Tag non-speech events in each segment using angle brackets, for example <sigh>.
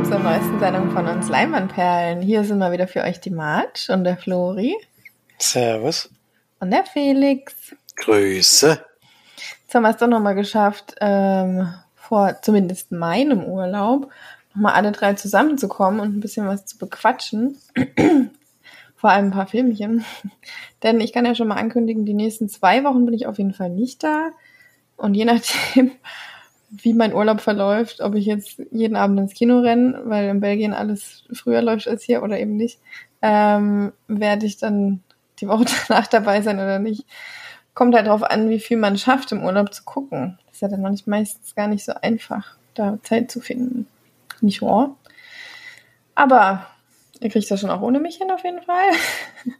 willkommen zur neuesten Sendung von uns Leinwandperlen. Hier sind wir wieder für euch die March und der Flori. Servus. Und der Felix. Grüße. Jetzt haben wir es doch nochmal geschafft, ähm, vor zumindest meinem Urlaub nochmal alle drei zusammenzukommen und ein bisschen was zu bequatschen. <clears throat> Vor allem ein paar Filmchen. <laughs> Denn ich kann ja schon mal ankündigen, die nächsten zwei Wochen bin ich auf jeden Fall nicht da. Und je nachdem, wie mein Urlaub verläuft, ob ich jetzt jeden Abend ins Kino renne, weil in Belgien alles früher läuft als hier oder eben nicht, ähm, werde ich dann die Woche <laughs> danach dabei sein oder nicht. Kommt halt darauf an, wie viel man schafft, im Urlaub zu gucken. Das ist ja dann manchmal meistens gar nicht so einfach, da Zeit zu finden. Nicht wahr? Aber ihr kriegt das schon auch ohne mich hin auf jeden Fall. <laughs>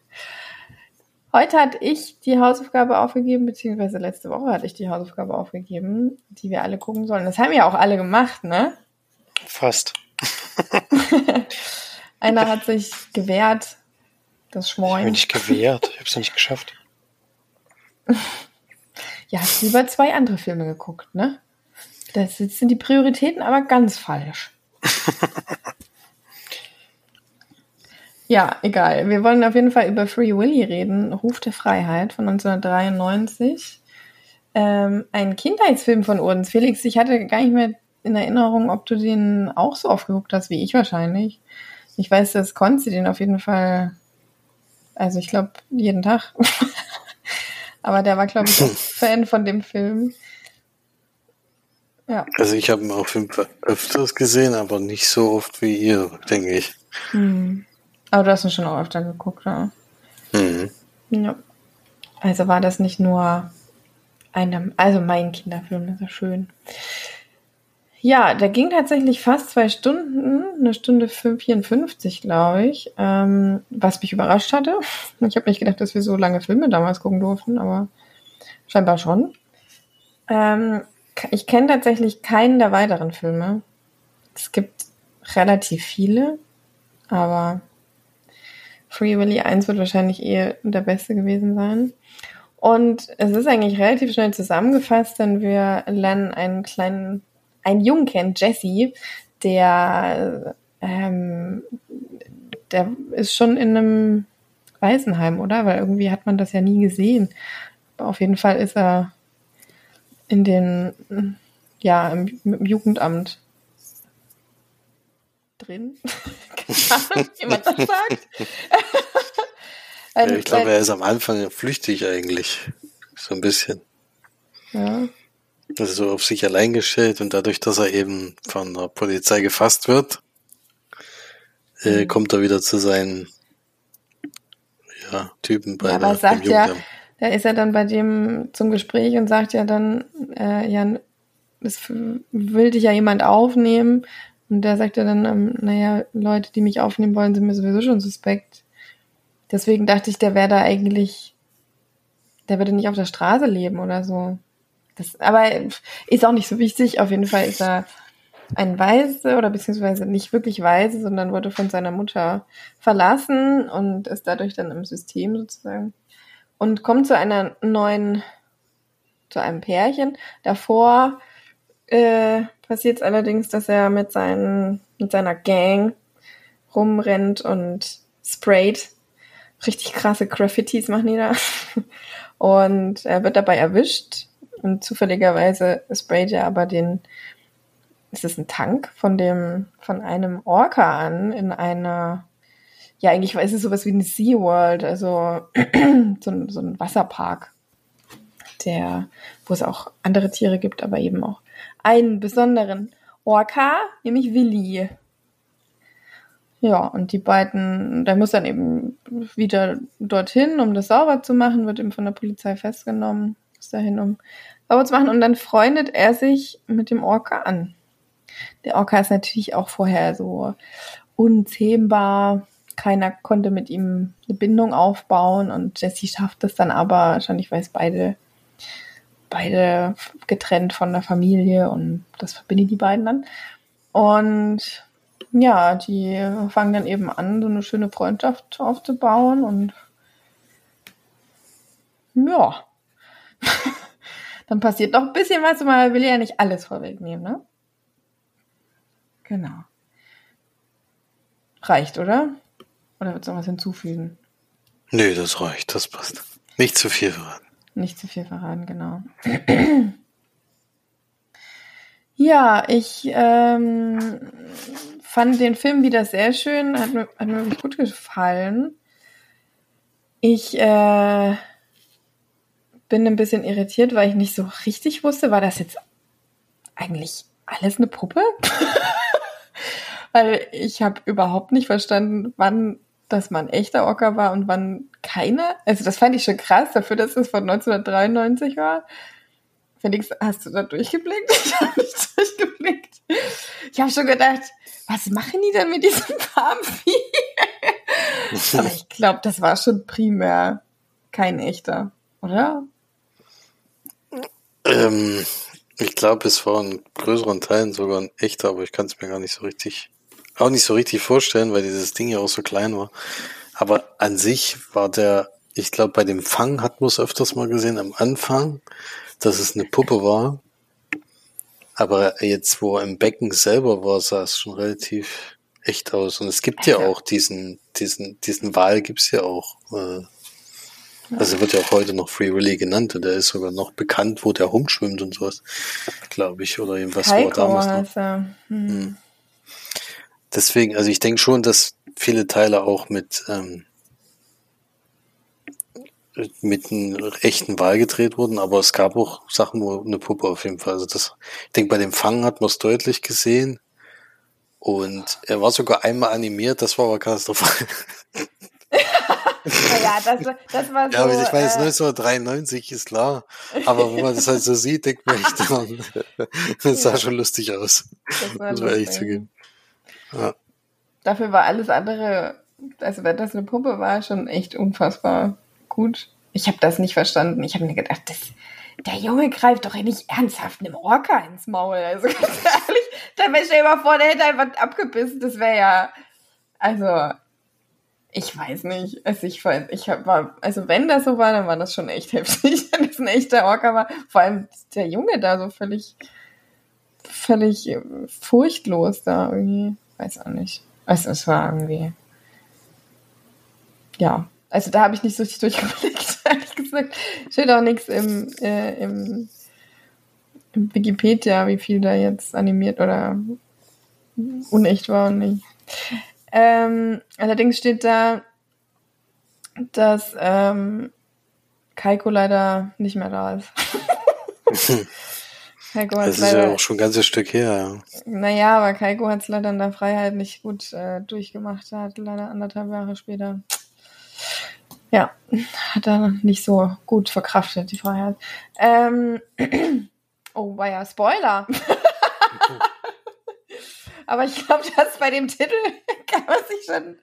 Heute hatte ich die Hausaufgabe aufgegeben, beziehungsweise letzte Woche hatte ich die Hausaufgabe aufgegeben, die wir alle gucken sollen. Das haben ja auch alle gemacht, ne? Fast. <laughs> Einer hat sich gewehrt, das Ich habe mich nicht gewehrt. Ich habe es nicht geschafft. <laughs> Ja, hast lieber zwei andere Filme geguckt, ne? Das sind die Prioritäten aber ganz falsch. <laughs> ja, egal. Wir wollen auf jeden Fall über Free Willy reden. Ruf der Freiheit von 1993. Ähm, ein Kindheitsfilm von uns. Felix, ich hatte gar nicht mehr in Erinnerung, ob du den auch so oft geguckt hast wie ich wahrscheinlich. Ich weiß, dass Konzi den auf jeden Fall, also ich glaube, jeden Tag. <laughs> Aber der war, glaube ich, <laughs> Fan von dem Film. Ja. Also ich habe ihn auf jeden Fall öfters gesehen, aber nicht so oft wie ihr, denke ich. Hm. Aber du hast ihn schon auch öfter geguckt, ja. Mhm. ja. Also war das nicht nur eine, also mein Kinderfilm, das ist ja schön. Ja, der ging tatsächlich fast zwei Stunden, eine Stunde 54, glaube ich, ähm, was mich überrascht hatte. <laughs> Ich habe nicht gedacht, dass wir so lange Filme damals gucken durften, aber scheinbar schon. Ähm, ich kenne tatsächlich keinen der weiteren Filme. Es gibt relativ viele, aber Free Willy 1 wird wahrscheinlich eh der beste gewesen sein. Und es ist eigentlich relativ schnell zusammengefasst, denn wir lernen einen kleinen, einen Jungen kennen, Jesse, der, ähm, der ist schon in einem Waisenheim, oder? Weil irgendwie hat man das ja nie gesehen. Auf jeden Fall ist er in den, ja, im Jugendamt drin. <laughs> <laughs> Man das sagt. <laughs> Ja, ich glaube, ein- er ist am Anfang flüchtig eigentlich. So ein bisschen. ja. Also so auf sich allein gestellt und dadurch, dass er eben von der Polizei gefasst wird, äh, Mhm. kommt er wieder zu seinen ja, Typen bei Ja, der, aber sagt ja, da ist er dann bei dem zum Gespräch und sagt ja dann, äh, ja, es will dich ja jemand aufnehmen. Und der sagt ja dann, ähm, naja, Leute, die mich aufnehmen wollen, sind mir sowieso schon suspekt. Deswegen dachte ich, der wäre da eigentlich, der würde nicht auf der Straße leben oder so. Das, aber ist auch nicht so wichtig. Auf jeden Fall ist er ein Weise oder beziehungsweise nicht wirklich Weise, sondern wurde von seiner Mutter verlassen und ist dadurch dann im System sozusagen und kommt zu einer neuen, zu einem Pärchen. Davor äh, passiert es allerdings, dass er mit, seinen, mit seiner Gang rumrennt und sprayt. Richtig krasse Graffitis machen die da. <laughs> Und er wird dabei erwischt. Und zufälligerweise sprayt er aber den, ist es ein Tank von dem, von einem Orca an in einer, ja, eigentlich ist es sowas wie eine SeaWorld, also <clears throat> so, ein- so ein Wasserpark, der, wo es auch andere Tiere gibt, aber eben auch einen besonderen Orca, nämlich Willi. Ja, und die beiden, der muss dann eben wieder dorthin, um das sauber zu machen, wird eben von der Polizei festgenommen, ist dahin, um sauber zu machen. Und dann freundet er sich mit dem Orca an. Der Orca ist natürlich auch vorher so unzähmbar. Keiner konnte mit ihm eine Bindung aufbauen und Jesse schafft es dann aber, wahrscheinlich weil es beide, beide getrennt von der Familie und das verbindet die beiden dann. Und ja, die fangen dann eben an, so eine schöne Freundschaft aufzubauen und ja. <laughs> dann passiert noch ein bisschen was, aber man will ja nicht alles vorwegnehmen, ne? Genau. Reicht, oder? Oder wird es noch was hinzufügen? Nö, das reicht, das passt. Nicht zu viel verraten. Nicht zu viel verraten, genau. <clears throat> ja, ich ähm, fand den Film wieder sehr schön, hat mir, hat mir wirklich gut gefallen. Ich äh, bin ein bisschen irritiert, weil ich nicht so richtig wusste, war das jetzt eigentlich alles eine Puppe? <laughs> weil ich habe überhaupt nicht verstanden, wann das mal ein echter Ocker war und wann keiner. Also das fand ich schon krass, dafür, dass es von 1993 war. Felix, hast du da durchgeblickt? <laughs> Ich habe nicht durchgeblickt. Ich habe schon gedacht, was machen die denn mit diesem Farmvieh? <laughs> Aber ich glaube, das war schon primär kein echter, oder? Ähm, ich glaube, es war in größeren Teilen sogar ein echter, aber ich kann es mir gar nicht so richtig, auch nicht so richtig vorstellen, weil dieses Ding ja auch so klein war. Aber an sich war der, ich glaube, bei dem Fang hat man es öfters mal gesehen am Anfang, dass es eine Puppe war. Aber jetzt, wo er im Becken selber war, sah es schon relativ echt aus. Und es gibt ja auch diesen, diesen, diesen Wal gibt's ja auch. Äh, also wird ja auch heute noch Free Willy genannt und der ist sogar noch bekannt, wo der rumschwimmt und sowas, glaube ich, oder irgendwas war damals noch. Er. Hm. Deswegen, also ich denke schon, dass viele Teile auch mit ähm, mit einem echten Wal gedreht wurden, aber es gab auch Sachen, wo eine Puppe auf jeden Fall. Also das, ich denke, bei dem Fangen hat man es deutlich gesehen. Und er war sogar einmal animiert, das war aber katastrophal. <laughs> naja, das, das war so. Ja, aber ich weiß, äh, 1993 ist klar. Aber wenn man das halt so sieht, denkt man echt, <laughs> das sah schon lustig aus. Das war Muss man ehrlich zugeben. Dafür war alles andere, also wenn das eine Puppe war, schon echt unfassbar gut. Ich habe das nicht verstanden. Ich habe mir gedacht, das, der Junge greift doch nicht ernsthaft einem Orca ins Maul. Also <laughs> ganz ehrlich, da wäre ich mal vor, der hätte einfach abgebissen. Das wäre ja, also, ich weiß nicht. Also ich, ich war, also wenn das so war, dann war das schon echt <laughs> heftig, wenn das ein echter Orca war. Vor allem der Junge da so völlig, völlig äh, furchtlos da irgendwie. Weiß auch nicht. Also es war irgendwie, ja. Also da habe ich nicht so richtig <laughs> durchgeblickt, ehrlich gesagt. Steht auch nichts im, äh, im, im Wikipedia, wie viel da jetzt animiert oder unecht war und nicht. Ähm, allerdings steht da, dass ähm, Kaiko leider nicht mehr da ist. <laughs> <laughs> Heiko das ist leider, ja auch schon ein ganzes Stück her. Naja, aber Kaiko hat es leider in der Freiheit nicht gut äh, durchgemacht. Er hat leider anderthalb Jahre später. Ja, hat er nicht so gut verkraftet, die Freiheit. Ähm, <clears throat> oh, war ja Spoiler. <laughs> aber ich glaube, dass bei dem Titel <laughs> kann man sich schon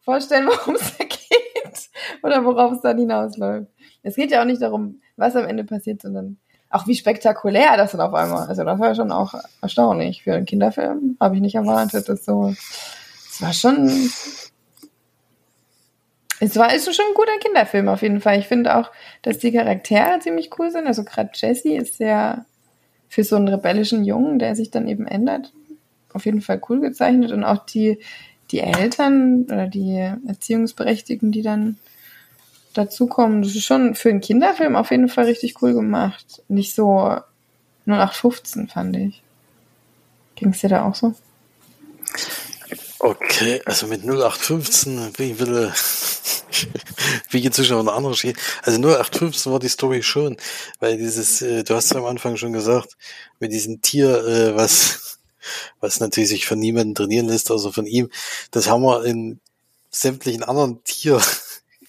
vorstellen, worum es da geht. Oder worauf es dann hinausläuft. Es geht ja auch nicht darum, was am Ende passiert, sondern auch wie spektakulär das dann auf einmal. Also das war schon auch erstaunlich für einen Kinderfilm. Habe ich nicht erwartet. Das so, es war schon, es war ist schon ein guter Kinderfilm auf jeden Fall. Ich finde auch, dass die Charaktere ziemlich cool sind. Also gerade Jessie ist sehr für so einen rebellischen Jungen, der sich dann eben ändert, auf jeden Fall cool gezeichnet und auch die die Eltern oder die Erziehungsberechtigten, die dann dazukommen. Das ist schon für einen Kinderfilm auf jeden Fall richtig cool gemacht. Nicht so 0815, fand ich. Ging es dir da auch so? Okay, also mit 0815 bin ich ein bisschen, wie geht zwischen eine andere Schiene. Also 0815 war die Story schon, weil dieses, äh, du hast ja am Anfang schon gesagt, mit diesem Tier, äh, was, <laughs> was natürlich sich von niemandem trainieren lässt, außer von ihm, das haben wir in sämtlichen anderen Tier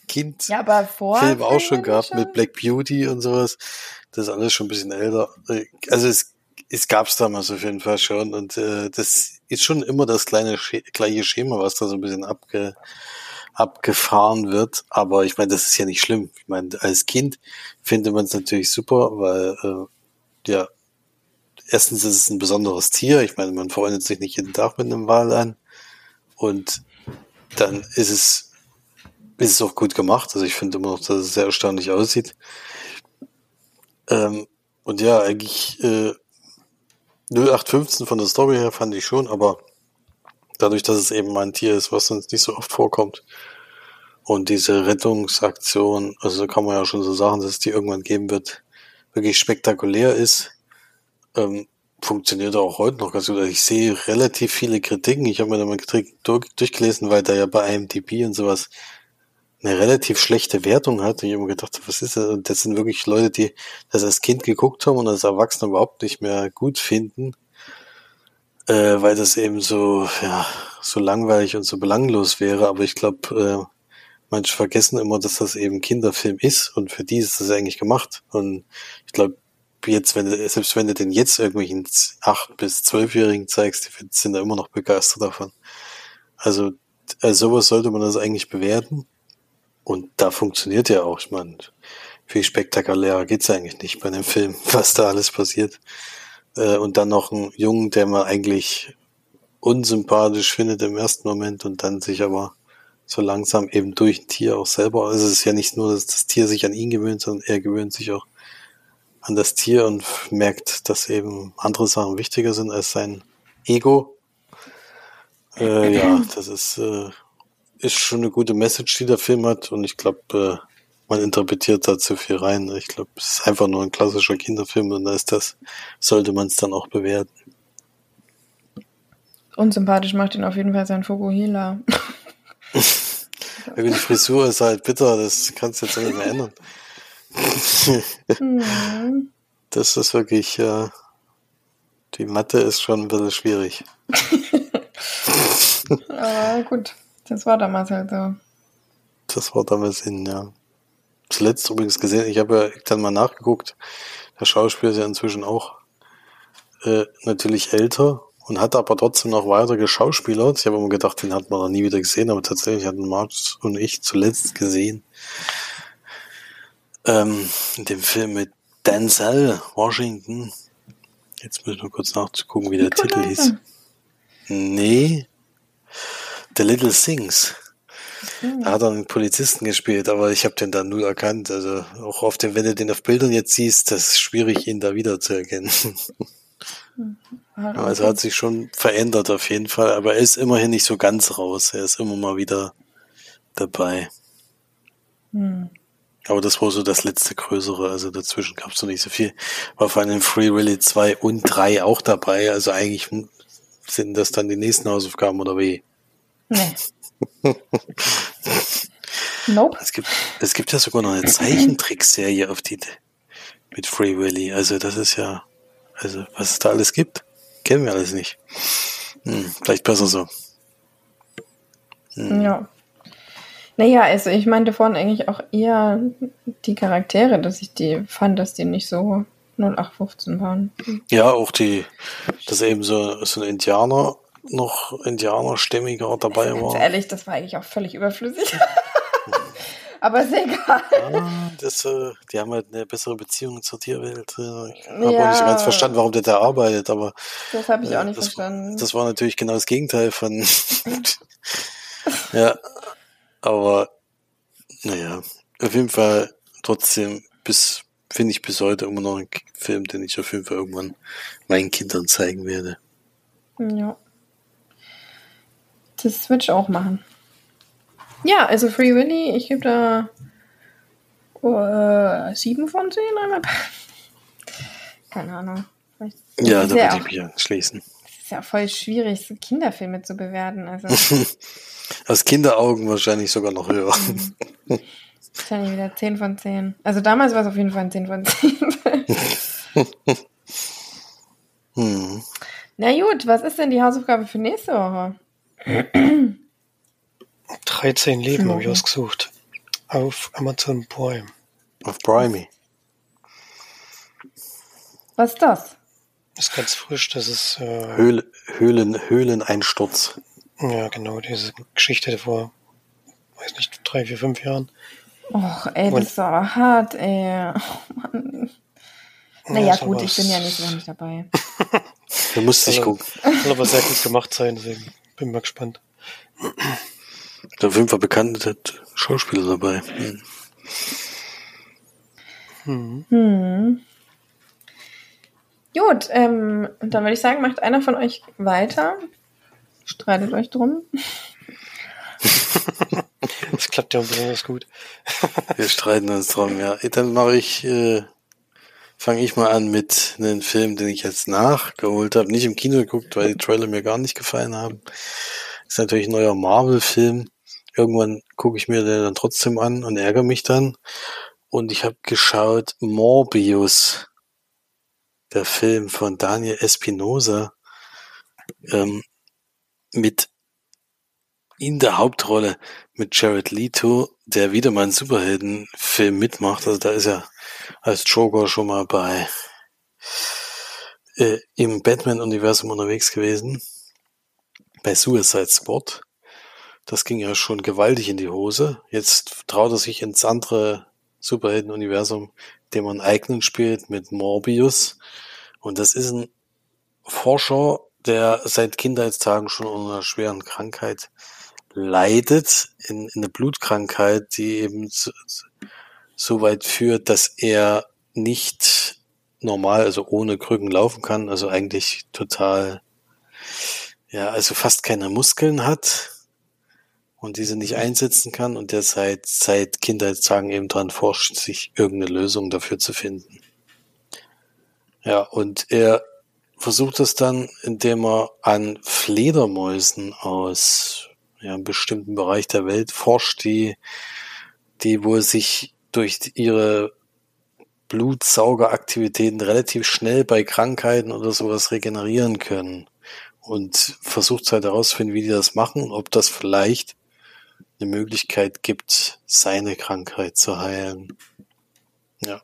Kind ja, aber vor Film auch schon gehabt schon? mit Black Beauty und sowas. Das ist alles schon ein bisschen älter. Also es, es gab es damals auf jeden Fall schon und äh, das ist schon immer das kleine gleiche Schema, was da so ein bisschen abge, abgefahren wird. Aber ich meine, das ist ja nicht schlimm. Ich meine, als Kind findet man es natürlich super, weil äh, ja erstens ist es ein besonderes Tier. Ich meine, man freundet sich nicht jeden Tag mit einem Wal an und dann ist es ist es auch gut gemacht. Also ich finde immer noch, dass es sehr erstaunlich aussieht. Ähm, und ja, eigentlich äh, 0815 von der Story her fand ich schon, aber Dadurch, dass es eben ein Tier ist, was uns nicht so oft vorkommt. Und diese Rettungsaktion, also kann man ja schon so sagen, dass es die irgendwann geben wird, wirklich spektakulär ist, ähm, funktioniert auch heute noch ganz gut. Also ich sehe relativ viele Kritiken. Ich habe mir da mal durch, durchgelesen, weil da ja bei IMDb und sowas eine relativ schlechte Wertung hat. Und ich habe mir gedacht, was ist das? Und das sind wirklich Leute, die das als Kind geguckt haben und als Erwachsene überhaupt nicht mehr gut finden, äh, weil das eben so, ja, so langweilig und so belanglos wäre. Aber ich glaube, äh, manche vergessen immer, dass das eben Kinderfilm ist und für die ist das eigentlich gemacht. Und ich glaube, jetzt, wenn du, selbst wenn du den jetzt irgendwelchen acht bis zwölfjährigen zeigst, die sind da immer noch begeistert davon. Also, als sowas sollte man das eigentlich bewerten. Und da funktioniert ja auch, ich meine, viel spektakulärer geht's eigentlich nicht bei einem Film, <laughs> was da alles passiert. Äh, und dann noch ein Jungen, der man eigentlich unsympathisch findet im ersten Moment und dann sich aber so langsam eben durch ein Tier auch selber, also es ist ja nicht nur, dass das Tier sich an ihn gewöhnt, sondern er gewöhnt sich auch an das Tier und merkt, dass eben andere Sachen wichtiger sind als sein Ego. Äh, ja, das ist, äh, ist schon eine gute Message, die der Film hat und ich glaube, äh, man interpretiert da zu viel rein. Ich glaube, es ist einfach nur ein klassischer Kinderfilm und da ist das, sollte man es dann auch bewerten. Unsympathisch macht ihn auf jeden Fall sein Fokuhila. <laughs> ja, die Frisur ist halt bitter, das kannst du jetzt nicht mehr ändern. Mhm. Das ist wirklich, äh, die Mathe ist schon ein bisschen schwierig. <laughs> Aber gut, das war damals halt so. Das war damals in, ja. Zuletzt übrigens gesehen, ich habe ja dann mal nachgeguckt, der Schauspieler ist ja inzwischen auch äh, natürlich älter und hat aber trotzdem noch weiter geschauspielert. Ich habe immer gedacht, den hat man noch nie wieder gesehen, aber tatsächlich hatten Marx und ich zuletzt gesehen ähm, in dem Film mit Denzel Washington. Jetzt muss ich nur kurz nachgucken, wie der Titel hieß. Nee. The Little Things. Mhm. Da hat er einen Polizisten gespielt, aber ich habe den da null erkannt. Also auch auf dem, wenn du den auf Bildern jetzt siehst, das ist schwierig, ihn da wieder zu erkennen. Mhm. Also hat sich schon verändert auf jeden Fall, aber er ist immerhin nicht so ganz raus. Er ist immer mal wieder dabei. Mhm. Aber das war so das letzte größere, also dazwischen gab es noch nicht so viel. War vor allem Free Rally 2 und 3 auch dabei, also eigentlich sind das dann die nächsten Hausaufgaben oder wie? Nee. <laughs> nope. Es gibt, es gibt ja sogar noch eine Zeichentrickserie auf die mit Free Willy. Also das ist ja, also was es da alles gibt, kennen wir alles nicht. Hm, vielleicht besser so. Hm. Ja. Naja, also ich meinte vorhin eigentlich auch eher die Charaktere, dass ich die fand, dass die nicht so 0815 waren. Ja, auch die, dass eben so, so ein Indianer noch Indianerstämmiger dabei also war. Ganz ehrlich, das war eigentlich auch völlig überflüssig. <laughs> aber ist egal. Ja, das, äh, die haben halt eine bessere Beziehung zur Tierwelt. Ich habe ja. auch nicht ganz verstanden, warum der da arbeitet, aber. Das habe ich auch nicht das, verstanden. Das war natürlich genau das Gegenteil von. <laughs> <laughs> ja, aber naja, auf jeden Fall trotzdem bis finde ich bis heute immer noch ein Film, den ich auf jeden Fall irgendwann meinen Kindern zeigen werde. Ja. Das ich auch machen. Ja, also Free Willy, ich gebe da uh, sieben von zehn. Keine Ahnung. Vielleicht ja, da würde ich mich anschließen. Es ist ja voll schwierig, so Kinderfilme zu bewerten. Also. <laughs> Aus Kinderaugen wahrscheinlich sogar noch höher. Mhm. Wahrscheinlich wieder 10 von 10. Also damals war es auf jeden Fall ein 10 von 10. <laughs> hm. Na gut, was ist denn die Hausaufgabe für nächste Woche? 13 Leben habe ich ausgesucht. Auf Amazon Prime. Auf Prime. Was ist das? Ist ganz frisch, das ist äh, Höhle, Höhlen, Höhleneinsturz. Ja, genau, diese Geschichte vor, weiß nicht, drei, vier, fünf Jahren. Och, ey, das ist aber hart, ey. Oh, Mann. Naja, ja, gut, ich bin ja nicht, <laughs> nicht dabei. du musst nicht gucken. Soll aber sehr gut gemacht sein, deswegen bin mal gespannt. Da jeden Fall bekannte Schauspieler dabei. Hm. Hm. Gut, ähm, dann würde ich sagen, macht einer von euch weiter Streitet euch drum. <laughs> Das klappt ja besonders gut. Wir streiten uns drum, ja. Dann mache ich, äh, fange ich mal an mit einem Film, den ich jetzt nachgeholt habe. Nicht im Kino geguckt, weil die Trailer mir gar nicht gefallen haben. Ist natürlich ein neuer Marvel-Film. Irgendwann gucke ich mir den dann trotzdem an und ärgere mich dann. Und ich habe geschaut Morbius, der Film von Daniel Espinosa, ähm, mit in der Hauptrolle mit Jared Leto, der wieder mal einen Superheldenfilm mitmacht. Also da ist er als Joker schon mal bei äh, im Batman-Universum unterwegs gewesen. Bei Suicide Squad. Das ging ja schon gewaltig in die Hose. Jetzt traut er sich ins andere Superhelden-Universum, dem man eigenen spielt, mit Morbius. Und das ist ein Forscher, der seit Kindheitstagen schon unter einer schweren Krankheit leidet, in, in eine Blutkrankheit, die eben so, so weit führt, dass er nicht normal, also ohne Krücken laufen kann, also eigentlich total, ja, also fast keine Muskeln hat und diese nicht einsetzen kann und der seit, seit Kindheitstagen eben dran forscht, sich irgendeine Lösung dafür zu finden. Ja, und er versucht es dann, indem er an Fledermäusen aus ja, einem bestimmten Bereich der Welt forscht, die, die wohl sich durch ihre Blutsaugeraktivitäten relativ schnell bei Krankheiten oder sowas regenerieren können. Und versucht halt herauszufinden, wie die das machen ob das vielleicht eine Möglichkeit gibt, seine Krankheit zu heilen. Ja.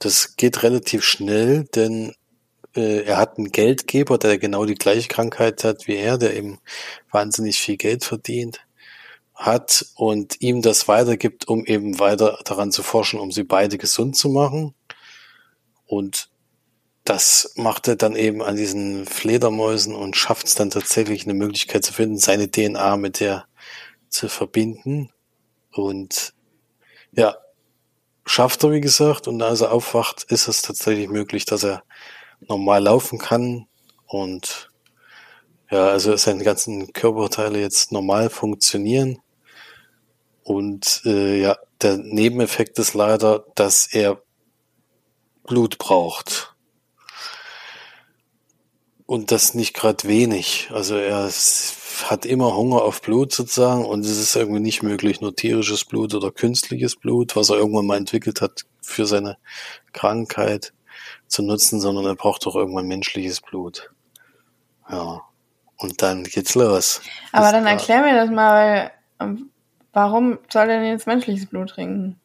Das geht relativ schnell, denn äh, er hat einen Geldgeber, der genau die gleiche Krankheit hat wie er, der eben wahnsinnig viel Geld verdient hat und ihm das weitergibt, um eben weiter daran zu forschen, um sie beide gesund zu machen. Und das macht er dann eben an diesen Fledermäusen und schafft es dann tatsächlich eine Möglichkeit zu finden, seine DNA mit der zu verbinden. Und ja, schafft er, wie gesagt, und als er aufwacht, ist es tatsächlich möglich, dass er normal laufen kann und ja, also seine ganzen Körperteile jetzt normal funktionieren. Und äh, ja, der Nebeneffekt ist leider, dass er Blut braucht. Und das nicht gerade wenig. Also er hat immer Hunger auf Blut sozusagen und es ist irgendwie nicht möglich, nur tierisches Blut oder künstliches Blut, was er irgendwann mal entwickelt hat für seine Krankheit zu nutzen, sondern er braucht doch irgendwann menschliches Blut. Ja. Und dann geht's los. Aber dann erklär mir das mal, weil, ähm, warum soll er denn jetzt menschliches Blut trinken?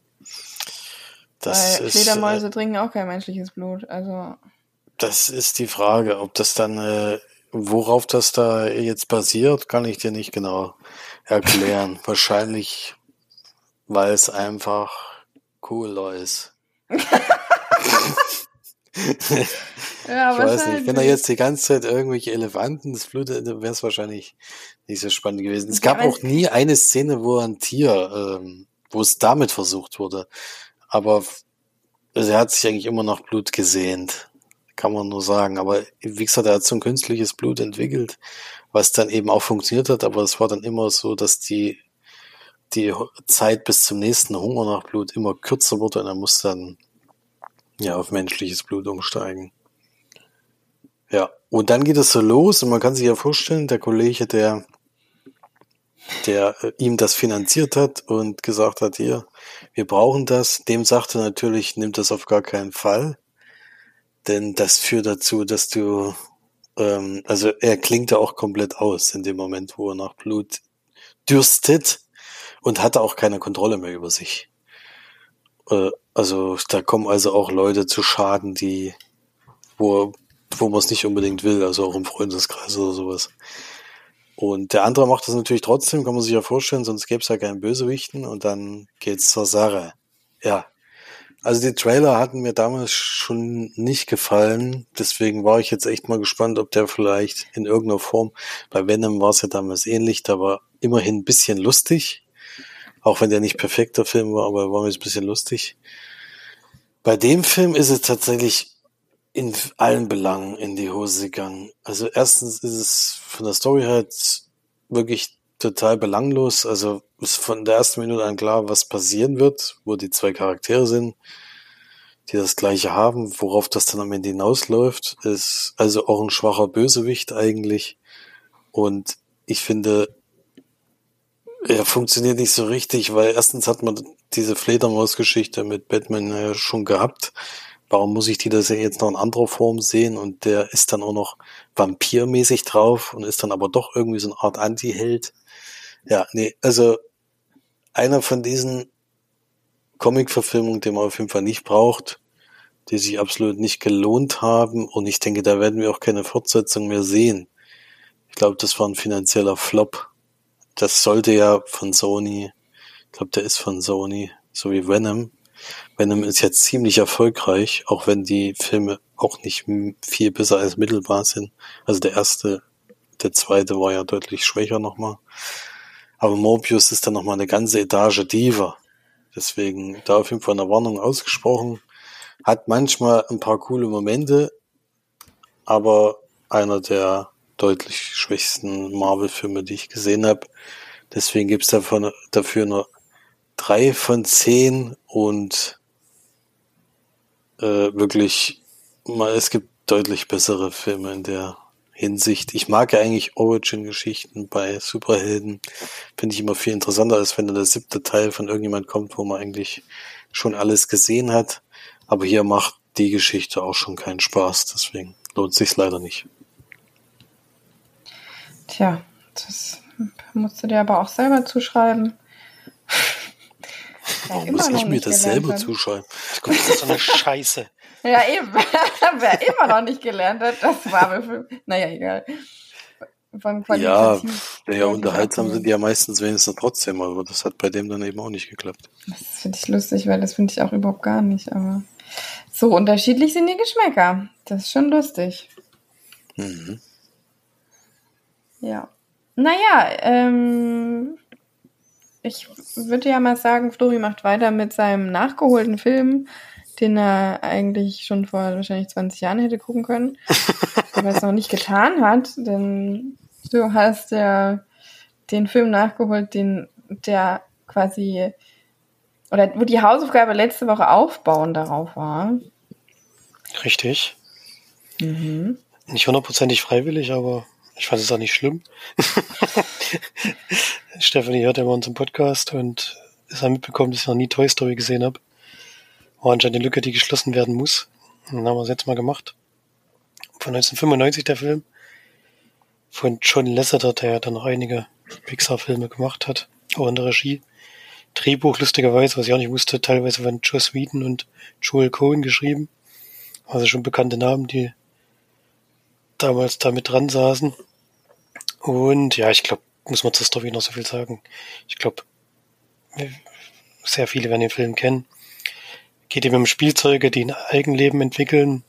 Das weil ist, Fledermäuse äh, trinken auch kein menschliches Blut, also. Das ist die Frage, ob das dann, äh, worauf das da jetzt basiert, kann ich dir nicht genau erklären. <laughs> Wahrscheinlich, weil es einfach cooler ist. <laughs> <laughs> ja, ich weiß nicht, wenn er jetzt die ganze Zeit irgendwelche Elefanten das Blut wäre es wahrscheinlich nicht so spannend gewesen. Es gab auch nie eine Szene, wo ein Tier, ähm, wo es damit versucht wurde. Aber also er hat sich eigentlich immer nach Blut gesehnt. Kann man nur sagen. Aber wie gesagt, er hat so ein künstliches Blut entwickelt, was dann eben auch funktioniert hat. Aber es war dann immer so, dass die, die Zeit bis zum nächsten Hunger nach Blut immer kürzer wurde und er muss dann ja, auf menschliches Blut umsteigen. Ja, und dann geht es so los und man kann sich ja vorstellen, der Kollege, der, der äh, ihm das finanziert hat und gesagt hat, hier, wir brauchen das, dem sagte natürlich, nimmt das auf gar keinen Fall, denn das führt dazu, dass du, ähm, also er klingt ja auch komplett aus in dem Moment, wo er nach Blut dürstet und hatte auch keine Kontrolle mehr über sich. Äh, also da kommen also auch Leute zu Schaden, die, wo, wo man es nicht unbedingt will, also auch im Freundeskreis oder sowas. Und der andere macht das natürlich trotzdem, kann man sich ja vorstellen, sonst gäbe es ja keinen Bösewichten und dann geht's zur Sache. Ja. Also die Trailer hatten mir damals schon nicht gefallen, deswegen war ich jetzt echt mal gespannt, ob der vielleicht in irgendeiner Form, bei Venom war es ja damals ähnlich, da war immerhin ein bisschen lustig, auch wenn der nicht perfekter Film war, aber er war mir ein bisschen lustig. Bei dem Film ist es tatsächlich in allen Belangen in die Hose gegangen. Also erstens ist es von der Story halt wirklich total belanglos. Also ist von der ersten Minute an klar, was passieren wird, wo die zwei Charaktere sind, die das gleiche haben, worauf das dann am Ende hinausläuft, ist also auch ein schwacher Bösewicht eigentlich. Und ich finde, er funktioniert nicht so richtig, weil erstens hat man diese Fledermaus-Geschichte mit Batman ja schon gehabt. Warum muss ich die das ja jetzt noch in anderer Form sehen? Und der ist dann auch noch vampirmäßig drauf und ist dann aber doch irgendwie so eine Art Anti-Held. Ja, nee, also einer von diesen Comic-Verfilmungen, die man auf jeden Fall nicht braucht, die sich absolut nicht gelohnt haben. Und ich denke, da werden wir auch keine Fortsetzung mehr sehen. Ich glaube, das war ein finanzieller Flop. Das sollte ja von Sony, ich glaube, der ist von Sony, so wie Venom. Venom ist jetzt ziemlich erfolgreich, auch wenn die Filme auch nicht viel besser als mittelbar sind. Also der erste, der zweite war ja deutlich schwächer nochmal. Aber Morbius ist dann nochmal eine ganze Etage tiefer. Deswegen da auf jeden Fall eine Warnung ausgesprochen. Hat manchmal ein paar coole Momente, aber einer der deutlich schwächsten Marvel-Filme, die ich gesehen habe. Deswegen gibt's davon, dafür nur drei von zehn und äh, wirklich, mal, es gibt deutlich bessere Filme in der Hinsicht. Ich mag ja eigentlich Origin-Geschichten bei Superhelden. Finde ich immer viel interessanter, als wenn dann der siebte Teil von irgendjemand kommt, wo man eigentlich schon alles gesehen hat. Aber hier macht die Geschichte auch schon keinen Spaß, deswegen lohnt sich's leider nicht. Tja, das musst du dir aber auch selber zuschreiben. <laughs> Warum muss ich mir das selber zuschreiben? Das ist so eine <laughs> Scheiße. Ja, eben. <laughs> Wer immer noch nicht gelernt hat, das war für. Naja, egal. Von ja, ja, unterhaltsam sind die ja meistens wenigstens trotzdem, aber das hat bei dem dann eben auch nicht geklappt. Das finde ich lustig, weil das finde ich auch überhaupt gar nicht, aber so unterschiedlich sind die Geschmäcker. Das ist schon lustig. Mhm. Ja. Naja, ähm, ich würde ja mal sagen, Flori macht weiter mit seinem nachgeholten Film den er eigentlich schon vor wahrscheinlich 20 Jahren hätte gucken können, <laughs> aber es noch nicht getan hat, denn du hast ja den Film nachgeholt, den der quasi oder wo die Hausaufgabe letzte Woche aufbauen darauf war. Richtig. Mhm. Nicht hundertprozentig freiwillig, aber ich fand es auch nicht schlimm. <laughs> Stephanie hört immer unseren Podcast und ist dann mitbekommen, dass ich noch nie Toy Story gesehen habe war anscheinend eine Lücke, die geschlossen werden muss. Und dann haben wir es jetzt mal gemacht. Von 1995 der Film. Von John Lasseter, der ja dann noch einige Pixar-Filme gemacht hat. Auch in der Regie. Drehbuch, lustigerweise, was ich auch nicht wusste, teilweise von Joss Whedon und Joel Cohen geschrieben. Also schon bekannte Namen, die damals da mit dran saßen. Und ja, ich glaube, muss man zur Story noch so viel sagen. Ich glaube, sehr viele werden den Film kennen geht eben um Spielzeuge, die ein Eigenleben entwickeln.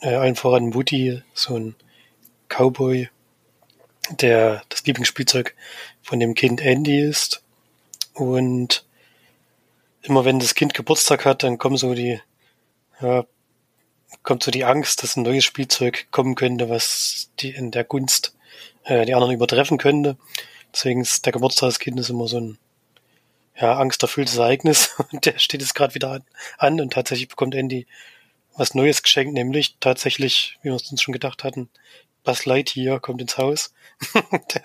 Äh, allen voran Woody, so ein Cowboy, der das Lieblingsspielzeug von dem Kind Andy ist. Und immer wenn das Kind Geburtstag hat, dann kommen so die, ja, kommt so die Angst, dass ein neues Spielzeug kommen könnte, was die in der Gunst äh, die anderen übertreffen könnte. Deswegen ist der Geburtstag des Kindes immer so ein ja, angsterfülltes Ereignis. <laughs> Und der steht jetzt gerade wieder an und tatsächlich bekommt Andy was Neues geschenkt, nämlich tatsächlich, wie wir uns schon gedacht hatten, Buzz Lightyear kommt ins Haus, <laughs> der,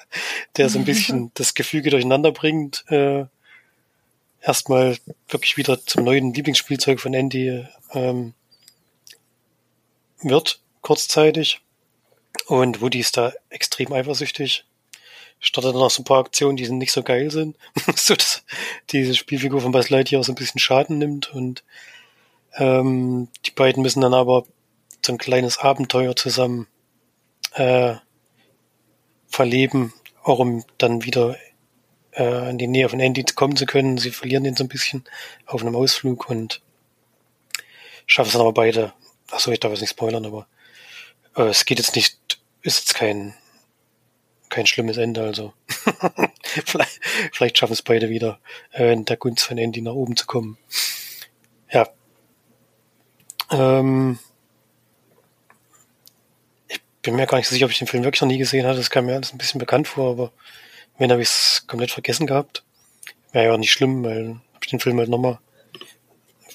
der so ein bisschen <laughs> das Gefüge durcheinander bringt. Äh, erstmal wirklich wieder zum neuen Lieblingsspielzeug von Andy ähm, wird, kurzzeitig. Und Woody ist da extrem eifersüchtig startet dann noch so ein paar Aktionen, die nicht so geil sind, <laughs> so dass diese Spielfigur von Buzz Lightyear auch so ein bisschen Schaden nimmt und ähm, die beiden müssen dann aber so ein kleines Abenteuer zusammen äh, verleben, auch um dann wieder äh, in die Nähe von Andy kommen zu können. Sie verlieren den so ein bisschen auf einem Ausflug und schaffen es dann aber beide. Achso, ich darf jetzt nicht spoilern, aber äh, es geht jetzt nicht, ist jetzt kein kein schlimmes Ende, also. <laughs> vielleicht, vielleicht schaffen es beide wieder, äh, in der Gunst von Andy nach oben zu kommen. Ja. Ähm, bin mir gar nicht so sicher, ob ich den Film wirklich noch nie gesehen hatte. Das kam mir alles ein bisschen bekannt vor, aber wenn habe ich es komplett vergessen gehabt. Wäre ja auch nicht schlimm, weil habe ich den Film halt nochmal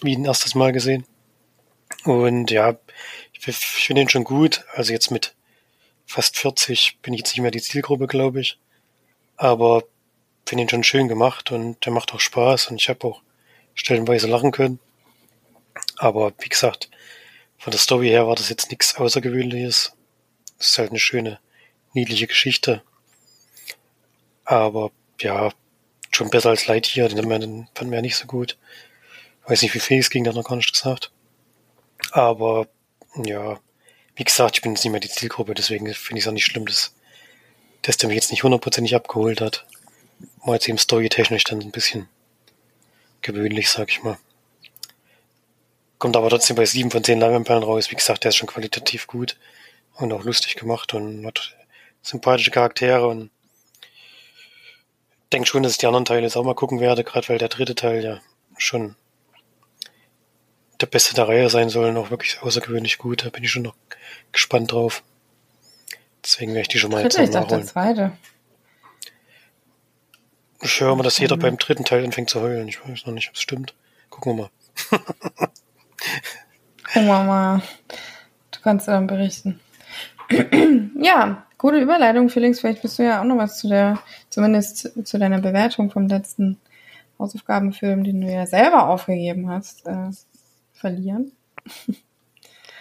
wie ein erstes Mal gesehen. Und ja, ich, finde ihn schon gut. Also jetzt mit fast 40 bin ich jetzt nicht mehr die Zielgruppe, glaube ich. Aber finde ihn schon schön gemacht und der macht auch Spaß und ich habe auch stellenweise lachen können. Aber wie gesagt, von der Story her war das jetzt nichts Außergewöhnliches. Es ist halt eine schöne, niedliche Geschichte. Aber ja, schon besser als Lightyear, den fanden wir ja nicht so gut. Weiß nicht, wie viel es ging, der hat noch gar nicht gesagt. Aber ja, wie gesagt, ich bin jetzt nicht mehr die Zielgruppe, deswegen finde ich es auch nicht schlimm, dass, dass der mich jetzt nicht hundertprozentig abgeholt hat. War jetzt eben storytechnisch dann ein bisschen gewöhnlich, sag ich mal. Kommt aber trotzdem bei sieben von zehn Leinwandperlen raus. Wie gesagt, der ist schon qualitativ gut und auch lustig gemacht und hat sympathische Charaktere und denke schon, dass ich die anderen Teile jetzt auch mal gucken werde, gerade weil der dritte Teil ja schon der beste der Reihe sein soll und auch wirklich außergewöhnlich gut. Da bin ich schon noch gespannt drauf. Deswegen werde ich die schon mal Dritte, jetzt ich dachte der zweite. Ich höre mal, dass jeder beim dritten Teil anfängt zu heulen. Ich weiß noch nicht, ob es stimmt. Gucken wir mal. <laughs> Gucken wir mal. Du kannst dann berichten. <clears throat> ja, gute Überleitung, Felix. Vielleicht bist du ja auch noch was zu der, zumindest zu deiner Bewertung vom letzten Hausaufgabenfilm, den du ja selber aufgegeben hast, äh, verlieren.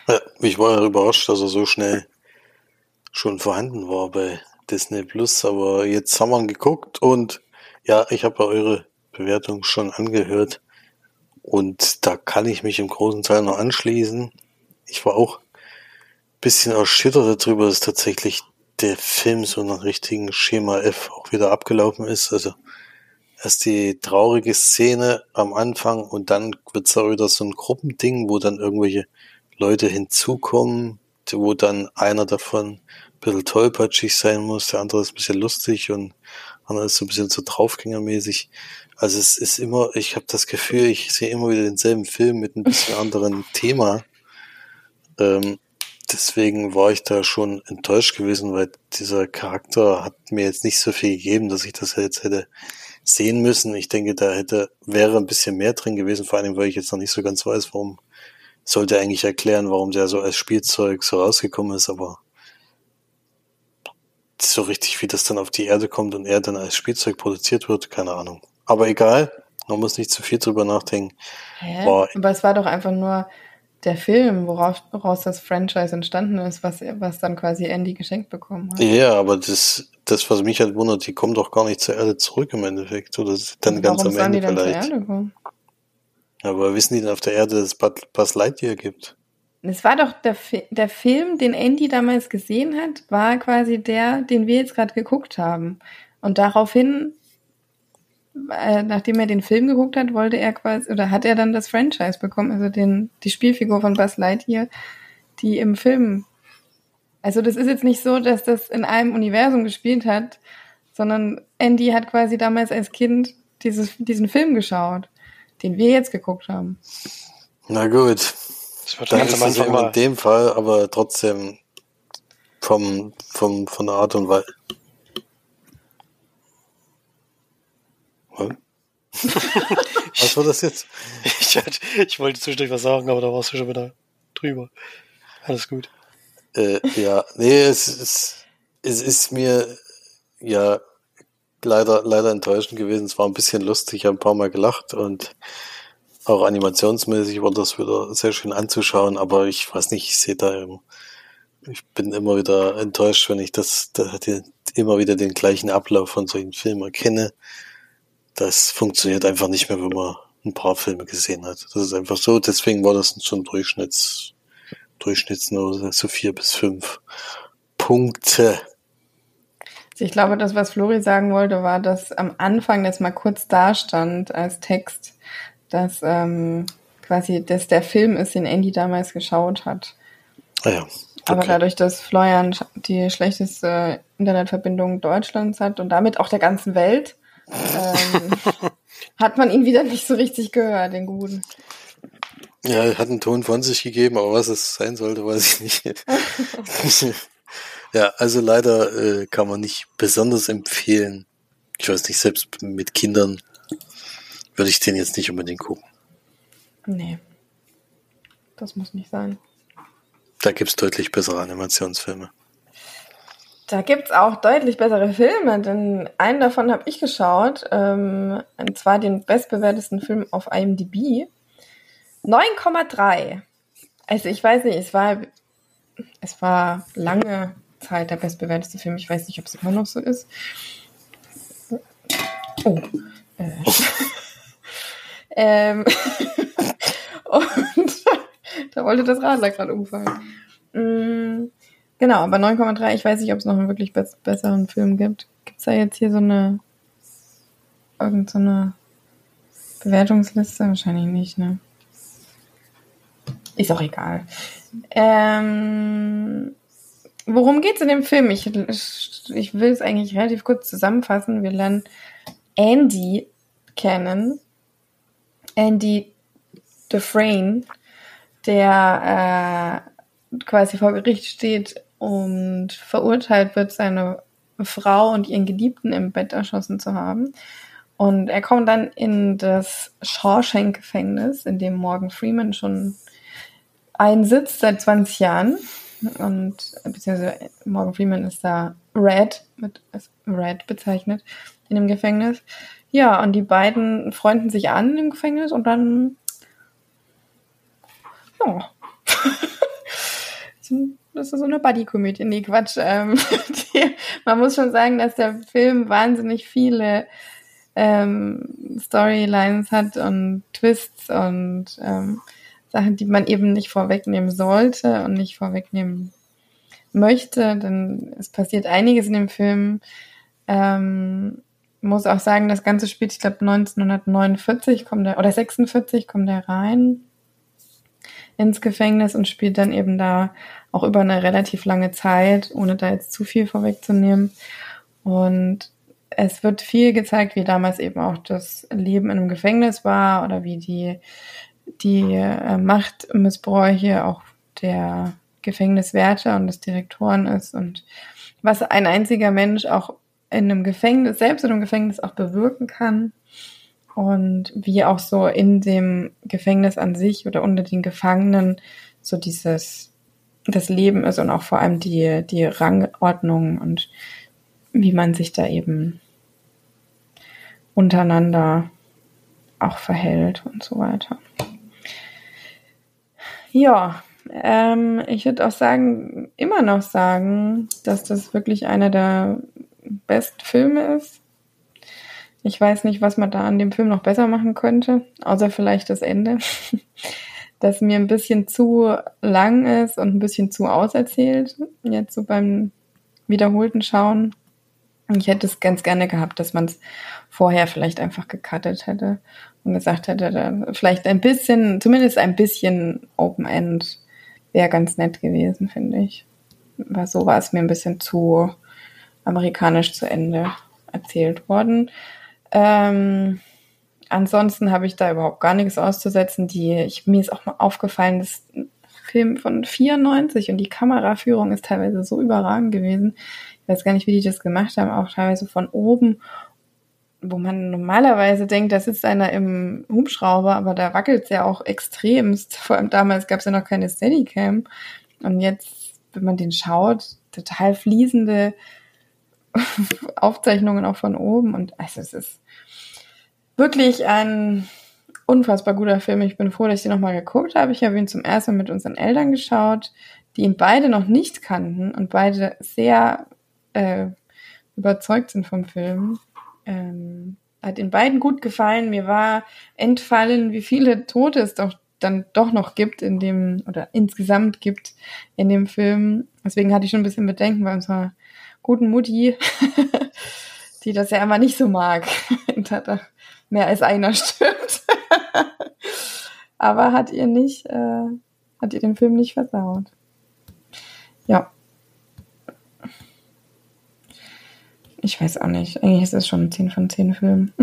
Ja, ich war ja überrascht, dass er so schnell schon vorhanden war bei Disney Plus, aber jetzt haben wir ihn geguckt und ja, ich habe ja eure Bewertung schon angehört und da kann ich mich im großen Teil noch anschließen. Ich war auch bisschen erschüttert darüber, dass tatsächlich der Film so nach richtigen Schema F auch wieder abgelaufen ist. Also erst die traurige Szene am Anfang und dann wird's auch wieder so ein Gruppending, wo dann irgendwelche Leute hinzukommen, wo dann einer davon ein bisschen tollpatschig sein muss, der andere ist ein bisschen lustig und andere ist so ein bisschen so draufgängermäßig. Also es ist immer, ich habe das Gefühl, ich sehe immer wieder denselben Film mit ein bisschen <laughs> anderen Thema. Ähm, deswegen war ich da schon enttäuscht gewesen, weil dieser Charakter hat mir jetzt nicht so viel gegeben, dass ich das jetzt hätte sehen müssen. Ich denke, da hätte, wäre ein bisschen mehr drin gewesen, vor allem, weil ich jetzt noch nicht so ganz weiß, warum sollte eigentlich erklären, warum der so als Spielzeug so rausgekommen ist, aber so richtig, wie das dann auf die Erde kommt und er dann als Spielzeug produziert wird, keine Ahnung. Aber egal, man muss nicht zu viel drüber nachdenken. Hä? Aber es war doch einfach nur der Film, worauf, woraus das Franchise entstanden ist, was, was dann quasi Andy geschenkt bekommen hat. Ja, aber das, das, was mich halt wundert, die kommen doch gar nicht zur Erde zurück im Endeffekt. Oder dann ganz am Ende vielleicht. Zur Erde kommen? Aber wissen die denn auf der Erde, dass es Buzz Lightyear gibt? Es war doch der, der Film, den Andy damals gesehen hat, war quasi der, den wir jetzt gerade geguckt haben. Und daraufhin äh, nachdem er den Film geguckt hat, wollte er quasi, oder hat er dann das Franchise bekommen, also den, die Spielfigur von Buzz Lightyear, die im Film. Also das ist jetzt nicht so, dass das in einem Universum gespielt hat, sondern Andy hat quasi damals als Kind dieses, diesen Film geschaut, den wir jetzt geguckt haben. Na gut. Das wird Dann ist es in dem Fall, aber trotzdem vom, vom, von der Art und Weise, <laughs> was war das jetzt? ich, hatte, ich wollte zwischendurch was sagen, aber da warst du schon wieder drüber. Alles gut. Äh, ja, nee, es ist, es ist mir ja leider, leider enttäuschend gewesen. Es war ein bisschen lustig, ich habe ein paar Mal gelacht und auch animationsmäßig war das wieder sehr schön anzuschauen, aber ich weiß nicht, ich sehe da, ich bin immer wieder enttäuscht, wenn ich das, da immer wieder den gleichen Ablauf von solchen Filmen erkenne das funktioniert einfach nicht mehr, wenn man ein paar Filme gesehen hat. Das ist einfach so. Deswegen war das schon Durchschnitts, Durchschnittsnote, so vier bis fünf Punkte. Ich glaube, das, was Flori sagen wollte, war, dass am Anfang jetzt mal kurz da stand als Text, dass ähm, quasi das der Film ist, den Andy damals geschaut hat. Ah ja. Okay. Aber dadurch, dass Florian die schlechteste Internetverbindung Deutschlands hat und damit auch der ganzen Welt, ähm, hat man ihn wieder nicht so richtig gehört, den Guten. Ja, er hat einen Ton von sich gegeben, aber was es sein sollte, weiß ich nicht. <laughs> Ja, also leider äh, kann man nicht besonders empfehlen. Ich weiß nicht, selbst mit Kindern würde ich den jetzt nicht unbedingt gucken. Nee. Das muss nicht sein. Da gibt's deutlich bessere Animationsfilme. Da gibt's auch deutlich bessere Filme, denn einen davon habe ich geschaut, ähm, und zwar den bestbewertesten Film auf IMDb. 9,3. Also ich weiß nicht, es war, es war lange Zeit der bestbewerteste Film. Ich weiß nicht, ob es immer noch so ist. Oh. Äh. <laughs> ähm. <laughs> Und <laughs> da wollte das Radler gerade umfallen. Mm, genau, aber 9,3, ich weiß nicht, ob es noch einen wirklich be besseren Film gibt. Gibt es da jetzt hier so eine irgend so Bewertungsliste? Wahrscheinlich nicht, ne? Ist auch egal. Ähm, worum geht's in dem Film? Ich, ich will es eigentlich relativ kurz zusammenfassen. Wir lernen Andy kennen. Andy Dufresne, der äh, quasi vor Gericht steht und verurteilt wird, seine Frau und ihren Geliebten im Bett erschossen zu haben. Und er kommt dann in das Shawshank-Gefängnis, in dem Morgan Freeman schon einsitzt seit 20 Jahren. Und beziehungsweise Morgan Freeman ist da Red, mit Red bezeichnet, in dem Gefängnis. Ja, und die beiden freunden sich an im Gefängnis und dann ja. <laughs> das ist so eine Buddy-Komödie. Nee, Quatsch. Ähm, <laughs> die, man muss schon sagen, dass der Film wahnsinnig viele ähm, Storylines hat und Twists und ähm, Sachen, die man eben nicht vorwegnehmen sollte und nicht vorwegnehmen möchte, denn es passiert einiges in dem Film. Ähm, muss auch sagen, das Ganze spielt, ich glaube, 1949 kommt er, oder 46 kommt er rein ins Gefängnis und spielt dann eben da auch über eine relativ lange Zeit, ohne da jetzt zu viel vorwegzunehmen. Und es wird viel gezeigt, wie damals eben auch das Leben in einem Gefängnis war oder wie die, die äh, Machtmissbräuche auch der Gefängniswärter und des Direktoren ist und was ein einziger Mensch auch in einem Gefängnis, selbst in einem Gefängnis auch bewirken kann und wie auch so in dem Gefängnis an sich oder unter den Gefangenen so dieses das Leben ist und auch vor allem die die Rangordnung und wie man sich da eben untereinander auch verhält und so weiter. Ja, ähm, ich würde auch sagen, immer noch sagen, dass das wirklich einer der besten Filme ist ich weiß nicht, was man da an dem Film noch besser machen könnte, außer vielleicht das Ende, <laughs> das mir ein bisschen zu lang ist und ein bisschen zu auserzählt, jetzt so beim wiederholten Schauen. Ich hätte es ganz gerne gehabt, dass man es vorher vielleicht einfach gecuttet hätte und gesagt hätte, vielleicht ein bisschen, zumindest ein bisschen Open End wäre ganz nett gewesen, finde ich. Aber so war es mir ein bisschen zu amerikanisch zu Ende erzählt worden. Ähm, ansonsten habe ich da überhaupt gar nichts auszusetzen. Die, ich, mir ist auch mal aufgefallen, das ist ein Film von 94 und die Kameraführung ist teilweise so überragend gewesen. Ich weiß gar nicht, wie die das gemacht haben, auch teilweise von oben, wo man normalerweise denkt, da sitzt einer im Hubschrauber, aber da wackelt es ja auch extremst. Vor allem damals gab es ja noch keine Steadicam. Und jetzt, wenn man den schaut, total fließende <laughs> Aufzeichnungen auch von oben und also es ist wirklich ein unfassbar guter Film. Ich bin froh, dass ich ihn nochmal geguckt habe. Ich habe ihn zum ersten Mal mit unseren Eltern geschaut, die ihn beide noch nicht kannten und beide sehr äh, überzeugt sind vom Film. Ähm, hat den beiden gut gefallen. Mir war entfallen, wie viele Tote es doch dann doch noch gibt in dem, oder insgesamt gibt in dem Film. Deswegen hatte ich schon ein bisschen Bedenken bei unserer guten Mutti, <laughs> die das ja immer nicht so mag, <laughs> da mehr als einer <laughs> stirbt. Aber hat ihr nicht, äh, hat ihr den Film nicht versaut. Ja. Ich weiß auch nicht. Eigentlich ist es schon ein 10 von 10 Film.